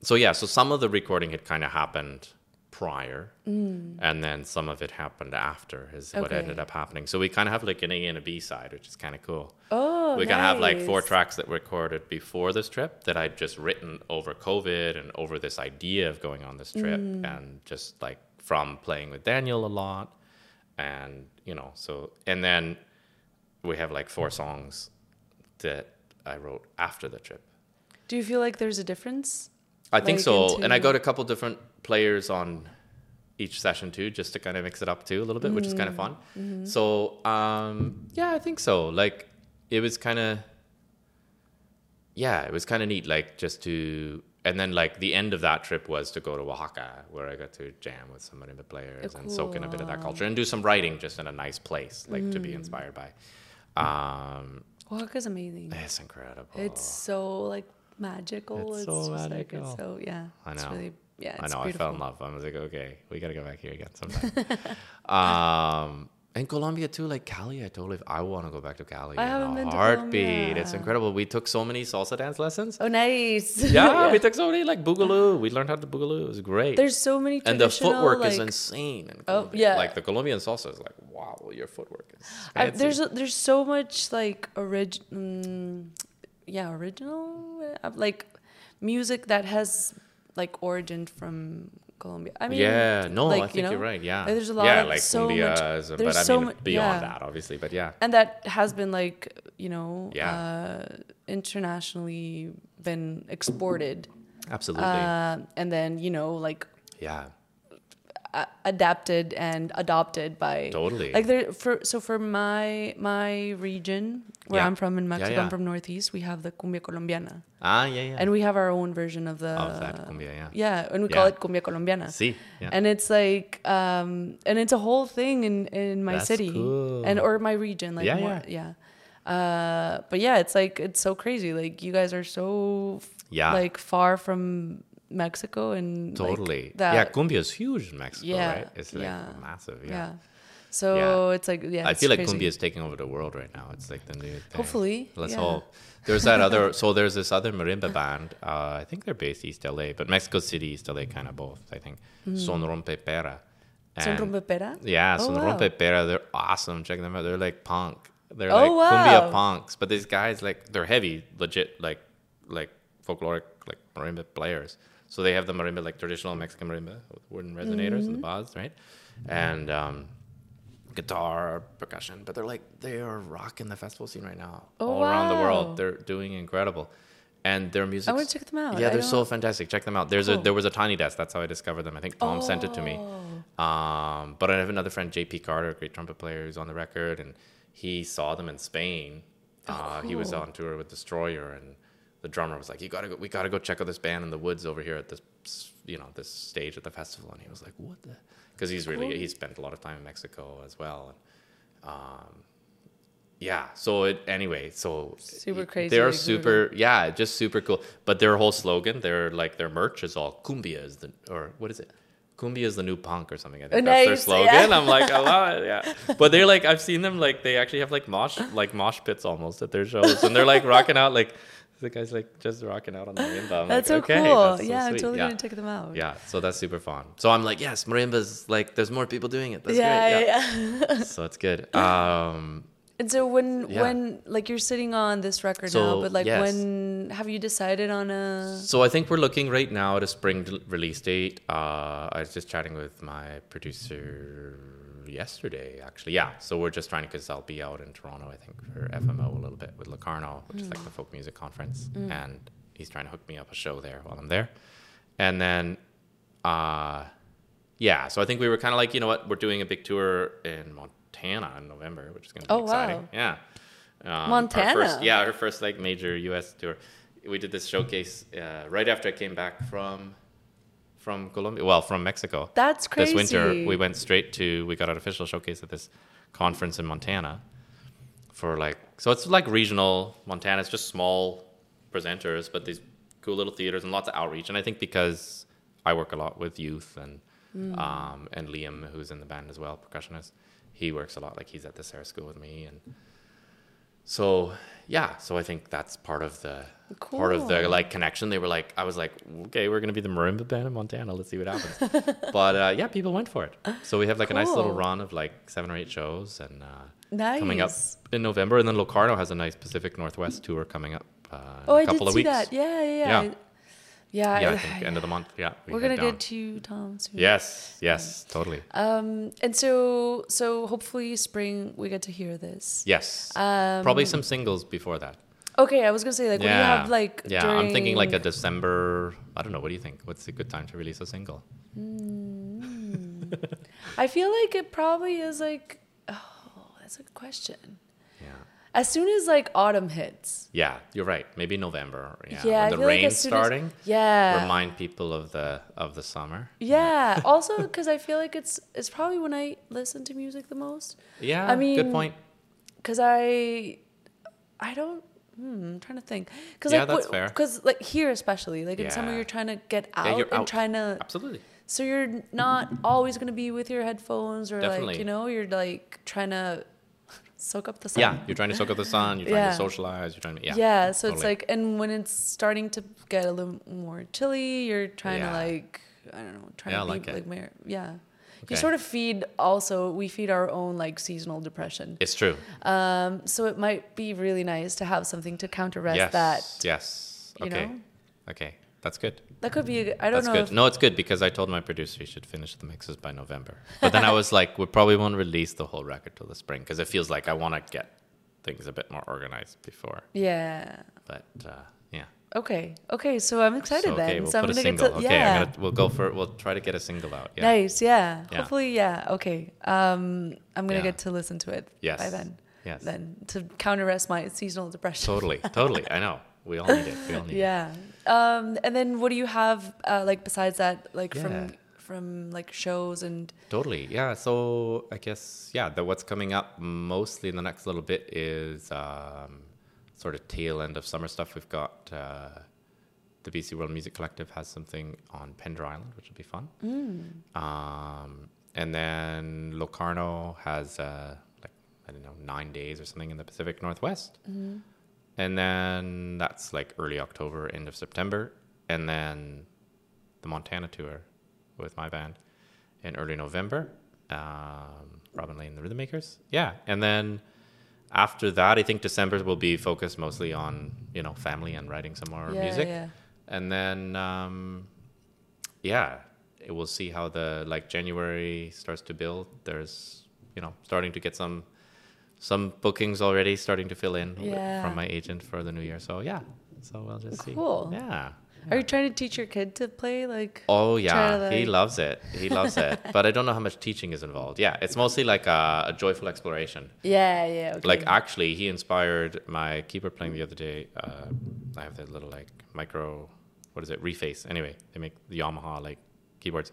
so yeah, so some of the recording had kind of happened prior, and then some of it happened after. Is what Mm. Ended up happening. So we kind of have like an A and a B side, which is kind of cool. Oh, we kind of have like four tracks that were recorded before this trip that I'd just written over COVID and over this idea of going on this trip, Mm. and just like from playing with Daniel a lot, and you know, so and then we have like four songs that I wrote after the trip. Do you feel like there's a difference? I think Like so, and I got a couple different players on each session too, just to kind of mix it up too a little bit, which is kind of fun. Mm-hmm. So um, yeah, I think so. Like it was kind of yeah, it was kind of neat. Like just to and then like the end of that trip was to go to Oaxaca, where I got to jam with some marimba players and soak in a bit of that culture and do some writing just in a nice place, like Mm. to be inspired by. Um, Oaxaca's amazing. it's incredible. It's so like magical. It's It's, so just like magical. it's so yeah. I It's know. really yeah. I know. beautiful. I fell in love. I was like, okay, we gotta go back here again sometime. um, and Colombia too, like Cali. I totally. I want to go back to Cali. I haven't been to heartbeat. It's incredible. We took so many salsa dance lessons. Oh, nice. yeah, we took so many like boogaloo. We learned how to boogaloo. It was great. There's so many and the footwork like, is insane. In Oh, yeah. Like the Colombian salsa is like, wow, your footwork is. I, there's a, there's so much like orig- mm, yeah original uh, like music that has like origin from Colombia. I mean yeah, no, like, I you think know, you're right. Yeah, like, there's a lot yeah, of- like so much- cumbias, but I so mean mu- beyond yeah. that, obviously. But yeah, and that has been like you know Yeah. uh, internationally been exported absolutely. uh, and then you know like yeah, adapted and adopted by Totally. like there for so for my my region where Yeah. I'm from in Mexico yeah. I'm from Northeast we have the cumbia colombiana ah, yeah, yeah. and we have our own version of the of that cumbia, yeah. yeah and we call it cumbia colombiana See, yeah. and it's like um and it's a whole thing in in my That's city cool. and or my region like Yeah, more yeah uh but yeah it's like it's so crazy like you guys are so Yeah. like far from Mexico and like, Totally. that yeah, cumbia is huge in Mexico, Yeah, right? It's like yeah, massive. yeah. Yeah. So Yeah. it's like yeah. I feel like crazy. cumbia is taking over the world right now. It's like the new thing. Hopefully, Let's yeah. hope. There's that other. So there's this other marimba band. Uh, I think they're based East LA, but Mexico City, East LA, kind of both. I think. Son Rompe Pera. Hmm. Son Rompepera? Yeah, Oh, Son wow. Rompe Pera. They're awesome. Check them out. They're like punk. They're Oh, like wow. cumbia punks. But these guys, like, they're heavy, legit, like, like folkloric, like marimba players. So they have the marimba, like traditional Mexican marimba with wooden resonators and the Mm-hmm. right? And um, guitar, percussion. But they're like, they are rocking the festival scene right now. Oh, all around the world. They're doing incredible. And their music. I wanna check them out. Yeah, I they're so fantastic. Check them out. There's a there was a tiny desk. That's how I discovered them. I think Tom sent it to me. Oh. Um, but I have another friend, JP Carter, a great trumpet player, who's on the record, and he saw them in Spain Uh, He was on tour with Destroyer, and the drummer was like, "You gotta go, we gotta go check out this band in the woods over here at this, you know, this stage at the festival." And he was like, "What the?" Because he's really he spent a lot of time in Mexico as well. And, um, yeah. So it anyway. So Super crazy, They're super. Yeah, just super cool. But their whole slogan, their like their merch is all "Cumbia is the or what is it?" Cumbia is the new punk or something. I think that's their slogan. yeah. I'm like, I love it. Yeah. But they're like, I've seen them like they actually have like mosh like mosh pits almost at their shows, and they're like rocking out like the guy's like just rocking out on the marimba. I'm That's like, so okay, cool. that's so yeah, I'm totally yeah. gonna check them out. Yeah, so that's super fun. So I'm like, yes, marimba's like, there's more people doing it. That's yeah, great. yeah, yeah. so it's good. Um, And so when Yeah. when like you're sitting on this record So, now, but like yes. when have you decided on a so I think we're looking right now at a spring release date. Uh, I was just chatting with my producer yesterday, actually. Yeah, so we're just trying to, because I'll be out in Toronto, I think, for FMO a little bit with Locarno, which is like the folk music conference, and he's trying to hook me up a show there while I'm there. And then, uh, yeah, so I think we were kind of like, you know what, we're doing a big tour in Montana in November, which is going to be Oh, exciting. wow. Yeah. Um, Montana? first- yeah, her first like major U.S. tour. We did this showcase uh, right after I came back from from Colombia. Well, from Mexico. That's crazy. This winter, we went straight to. We got an official showcase at this conference in Montana. For like, so it's like regional Montana. It's just small presenters, but these cool little theaters and lots of outreach. And I think because I work a lot with youth and Mm. um, and Liam, who's in the band as well, percussionist, he works a lot. Like he's at the Sarah School with me, and so yeah. So I think that's part of the part of the like connection. They were like, I was like, okay, we're gonna be the marimba band in Montana. Let's see what happens. but uh, yeah, people went for it. So we have like a nice little run of like seven or eight shows, and uh, nice. coming up in November, and then Locarno has a nice Pacific Northwest tour coming up. Uh, Oh, in I a couple did of see weeks. that. Yeah, yeah, yeah. Yeah. Yeah, Yeah, I- think end of the month. Yeah, we We're gonna down. get to Tom. Soon. Yes, yes, totally. Um, and so so hopefully spring we get to hear this. Yes, Um, probably some singles before that. Okay, I was gonna say like, what do you have like? yeah. I'm thinking like a December. I don't know. What do you think? What's a good time to release a single? I feel like it probably is like. Oh, that's a good question. Yeah, As soon as like autumn hits. yeah. You're right. Maybe November. Yeah, Yeah, when the feel like rain's as starting. Yeah. Remind people of the of the summer. Yeah. also, because I feel like it's it's probably when I listen to music the most. Yeah, I mean, good point. Because I, I don't. Hmm, I'm trying to think. Cause Yeah, like, that's fair. Because like here, especially like in summer, you're trying to get Yeah, out you're and out. trying to. Absolutely. So you're not always gonna be with your headphones or like you know you're like trying to soak up the sun. Yeah, you're trying to soak up the sun. You're trying Yeah. to socialize. You're trying to yeah. Yeah. so it's like, and when it's starting to get a little more chilly, you're trying Yeah. to like, I don't know, trying Yeah, to like be it. like, mer- yeah. Okay. You sort of feed also, we feed our own like seasonal depression. It's true. Um, so it might be really nice to have something to counterrest yes. that. Yes. Okay. know? Okay. That's good. That could be, a, I don't That's know. good. If, No, it's good because I told my producer he should finish the mixes by November. But then I was like, we probably won't release the whole record till the spring because it feels like I want to get things a bit more organized before. yeah. But uh, yeah. Okay. Okay. So I'm excited so, okay, then. we'll so I'm put a gonna single. get to, okay, yeah. I'm gonna, we'll go for. We'll try to get a single out. Yeah. Nice. Yeah. Yeah. Hopefully, yeah. Okay. Um, I'm gonna Yeah. get to listen to it Yes. by then. Yes. Then to counterrest my seasonal depression. Totally. Totally. I know. We all need it. We all need it. Yeah. Um, and then what do you have uh, like besides that, like Yeah. from from like shows and Totally. Yeah. So I guess yeah, the what's coming up mostly in the next little bit is um, sort of tail end of summer stuff. We've got uh, the BC World Music Collective has something on Pender Island, which will be fun. Um, and then Locarno has uh, like I don't know nine days or something in the Pacific Northwest. And then that's like early October, end of September, and then the Montana tour with my band in early November. Um, Robin Layne, the Rhythm Makers. Yeah, and then after that, I think December will be focused mostly on you know family and writing some more yeah, music. yeah. And then um, yeah, it, we'll see how the like January starts to build. There's you know starting to get some some bookings already starting to fill in Yeah. from my agent for the new year. So yeah, so we'll just see. Cool. Yeah. Are you trying to teach your kid to play like? Oh yeah, to, he loves it. He loves it. but I don't know how much teaching is involved. Yeah, it's mostly like a, a joyful exploration. Yeah, yeah. Okay. Like actually, he inspired my keyboard playing the other day. Uh, I have the little like micro, what is it, reface. Anyway, they make the Yamaha like keyboards.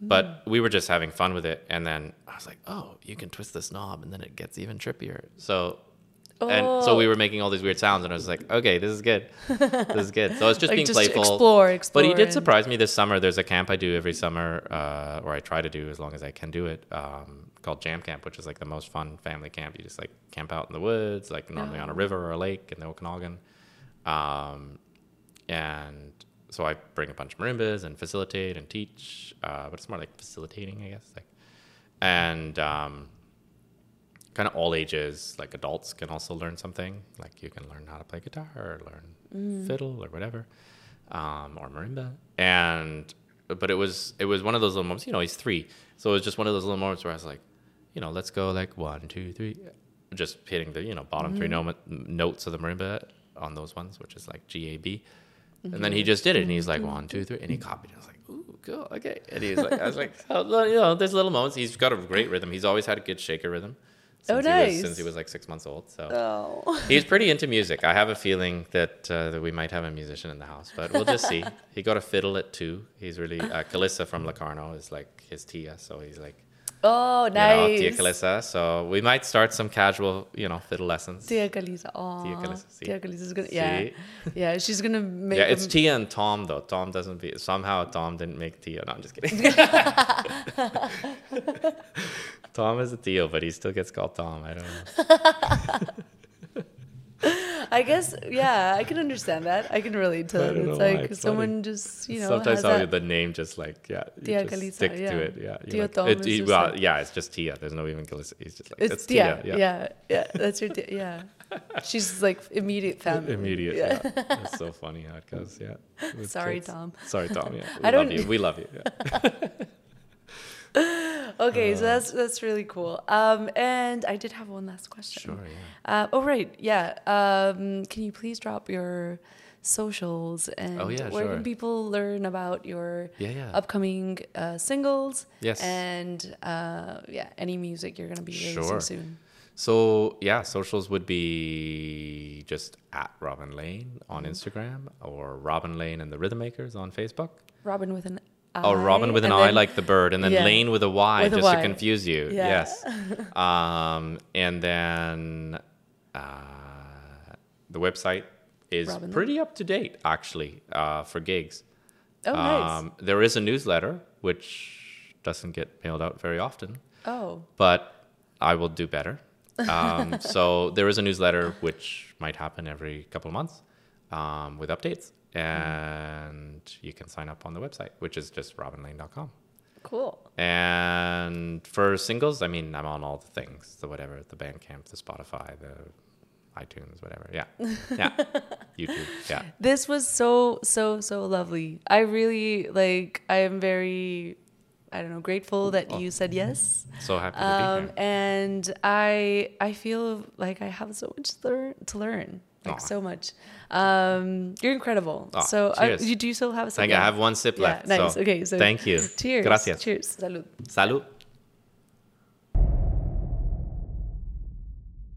But we were just having fun with it, and then I was like, "Oh, you can twist this knob, and then it gets even trippier." So, and so we Oh. were making all these weird sounds, and I was like, "Okay, this is good. this is good." So it's just Like, being just playful. explore, explore. But he did surprise me this summer. There's a camp I do every summer, uh, or I try to do as long as I can do it, um, called Jam Camp, which is like the most fun family camp. You just like camp out in the woods, like normally on a Oh. river or a lake in the Okanagan. Um, and so I bring a bunch of marimbas and facilitate and teach, uh, but it's more like facilitating, I guess. Like, and um, kind of all ages, like adults can also learn something. Like you can learn how to play guitar or learn fiddle or whatever, um, or marimba. And but it was it was one of those little moments. You know, he's three, so it was just one of those little moments where I was like, you know, let's go like one, two, three, just hitting the you know bottom three no- notes of the marimba on those ones, which is like G A B. And then he just did it, and he's like one, two, three, and he copied. it. I was like, "Ooh, cool, okay." And he's like, "I was like, oh, you know, there's little moments. He's got a great rhythm. He's always had a good shaker rhythm. Oh, Since He was, since he was like six months old, so Oh. he's pretty into music. I have a feeling that uh, that we might have a musician in the house, but we'll just see. he got a fiddle at two. He's really uh, Kalissa from Locarno is like his Tia, so he's like Oh, you know. Tia Kalissa. So we might start some casual, you know, fiddle lessons. Tia Kalissa. Oh, Tia Kalissa, see. Tia gonna. Yeah, yeah. She's gonna make. Yeah, it's a- Tia and Tom though. Tom doesn't be somehow Tom didn't make Tia. No, I'm just kidding. Tom is a Theo, but he still gets called Tom. I don't know. I guess. Yeah, I can understand that. I can relate to I that. It's like it's someone just you know Sometimes has how that. the name just like yeah, you Tia just Kalissa, stick yeah. to it. Yeah, Tia like, Tom it- is it- well, like- yeah, it's just Tia. There's no even Kalissa. He's just like It's, it's, Tia. Tia. Yeah. yeah, That's your Tia. Yeah. She's like immediate family. Immediate. Yeah. Yeah. It's so funny how it goes. Yeah. Sorry, kids. Tom. Sorry, Tom. Yeah. We I don't- you. We love you. Yeah. Okay, so that's that's really cool. Um, and I did have one last question. Sure. Yeah. Uh, oh right, yeah. Um, can you please drop your socials and Oh, yeah, where sure. can people learn about your Yeah. Yeah. upcoming uh, singles? Yes. And uh, yeah, any music you're gonna be releasing Sure. soon. So yeah, socials would be just at Robin Layne on Mm-hmm. Instagram or Robin Layne and the Rhythm Makers on Facebook. Robin with an. Oh, Robin with an I then- like the bird, and then Yeah. Layne with a Y With just Y. to confuse you. Yeah. Yes. um, and then uh, the website is Robin pretty up to date actually uh, for gigs. Oh, nice. Um, there is a newsletter which doesn't get mailed out very often, oh, but I will do better. Um, so there is a newsletter which might happen every couple of months um, with updates, and you can sign up on the website, which is just robinlayne.com. cool. And for singles, I mean, I'm on all the things, the whatever, the Bandcamp, the Spotify, the iTunes, whatever. Yeah, yeah, YouTube. Yeah, This was so so so lovely. I really like. I am very, I don't know, grateful that you said yes. so happy to be Um, here. and I I feel like I have so much to learn, to learn like Aw. so much. Um, you're incredible. Aw, so I, you do you still have a you. I have one sip Yeah, left. nice. so okay, so thank you. Cheers. Gracias. Cheers. Salud. Salud.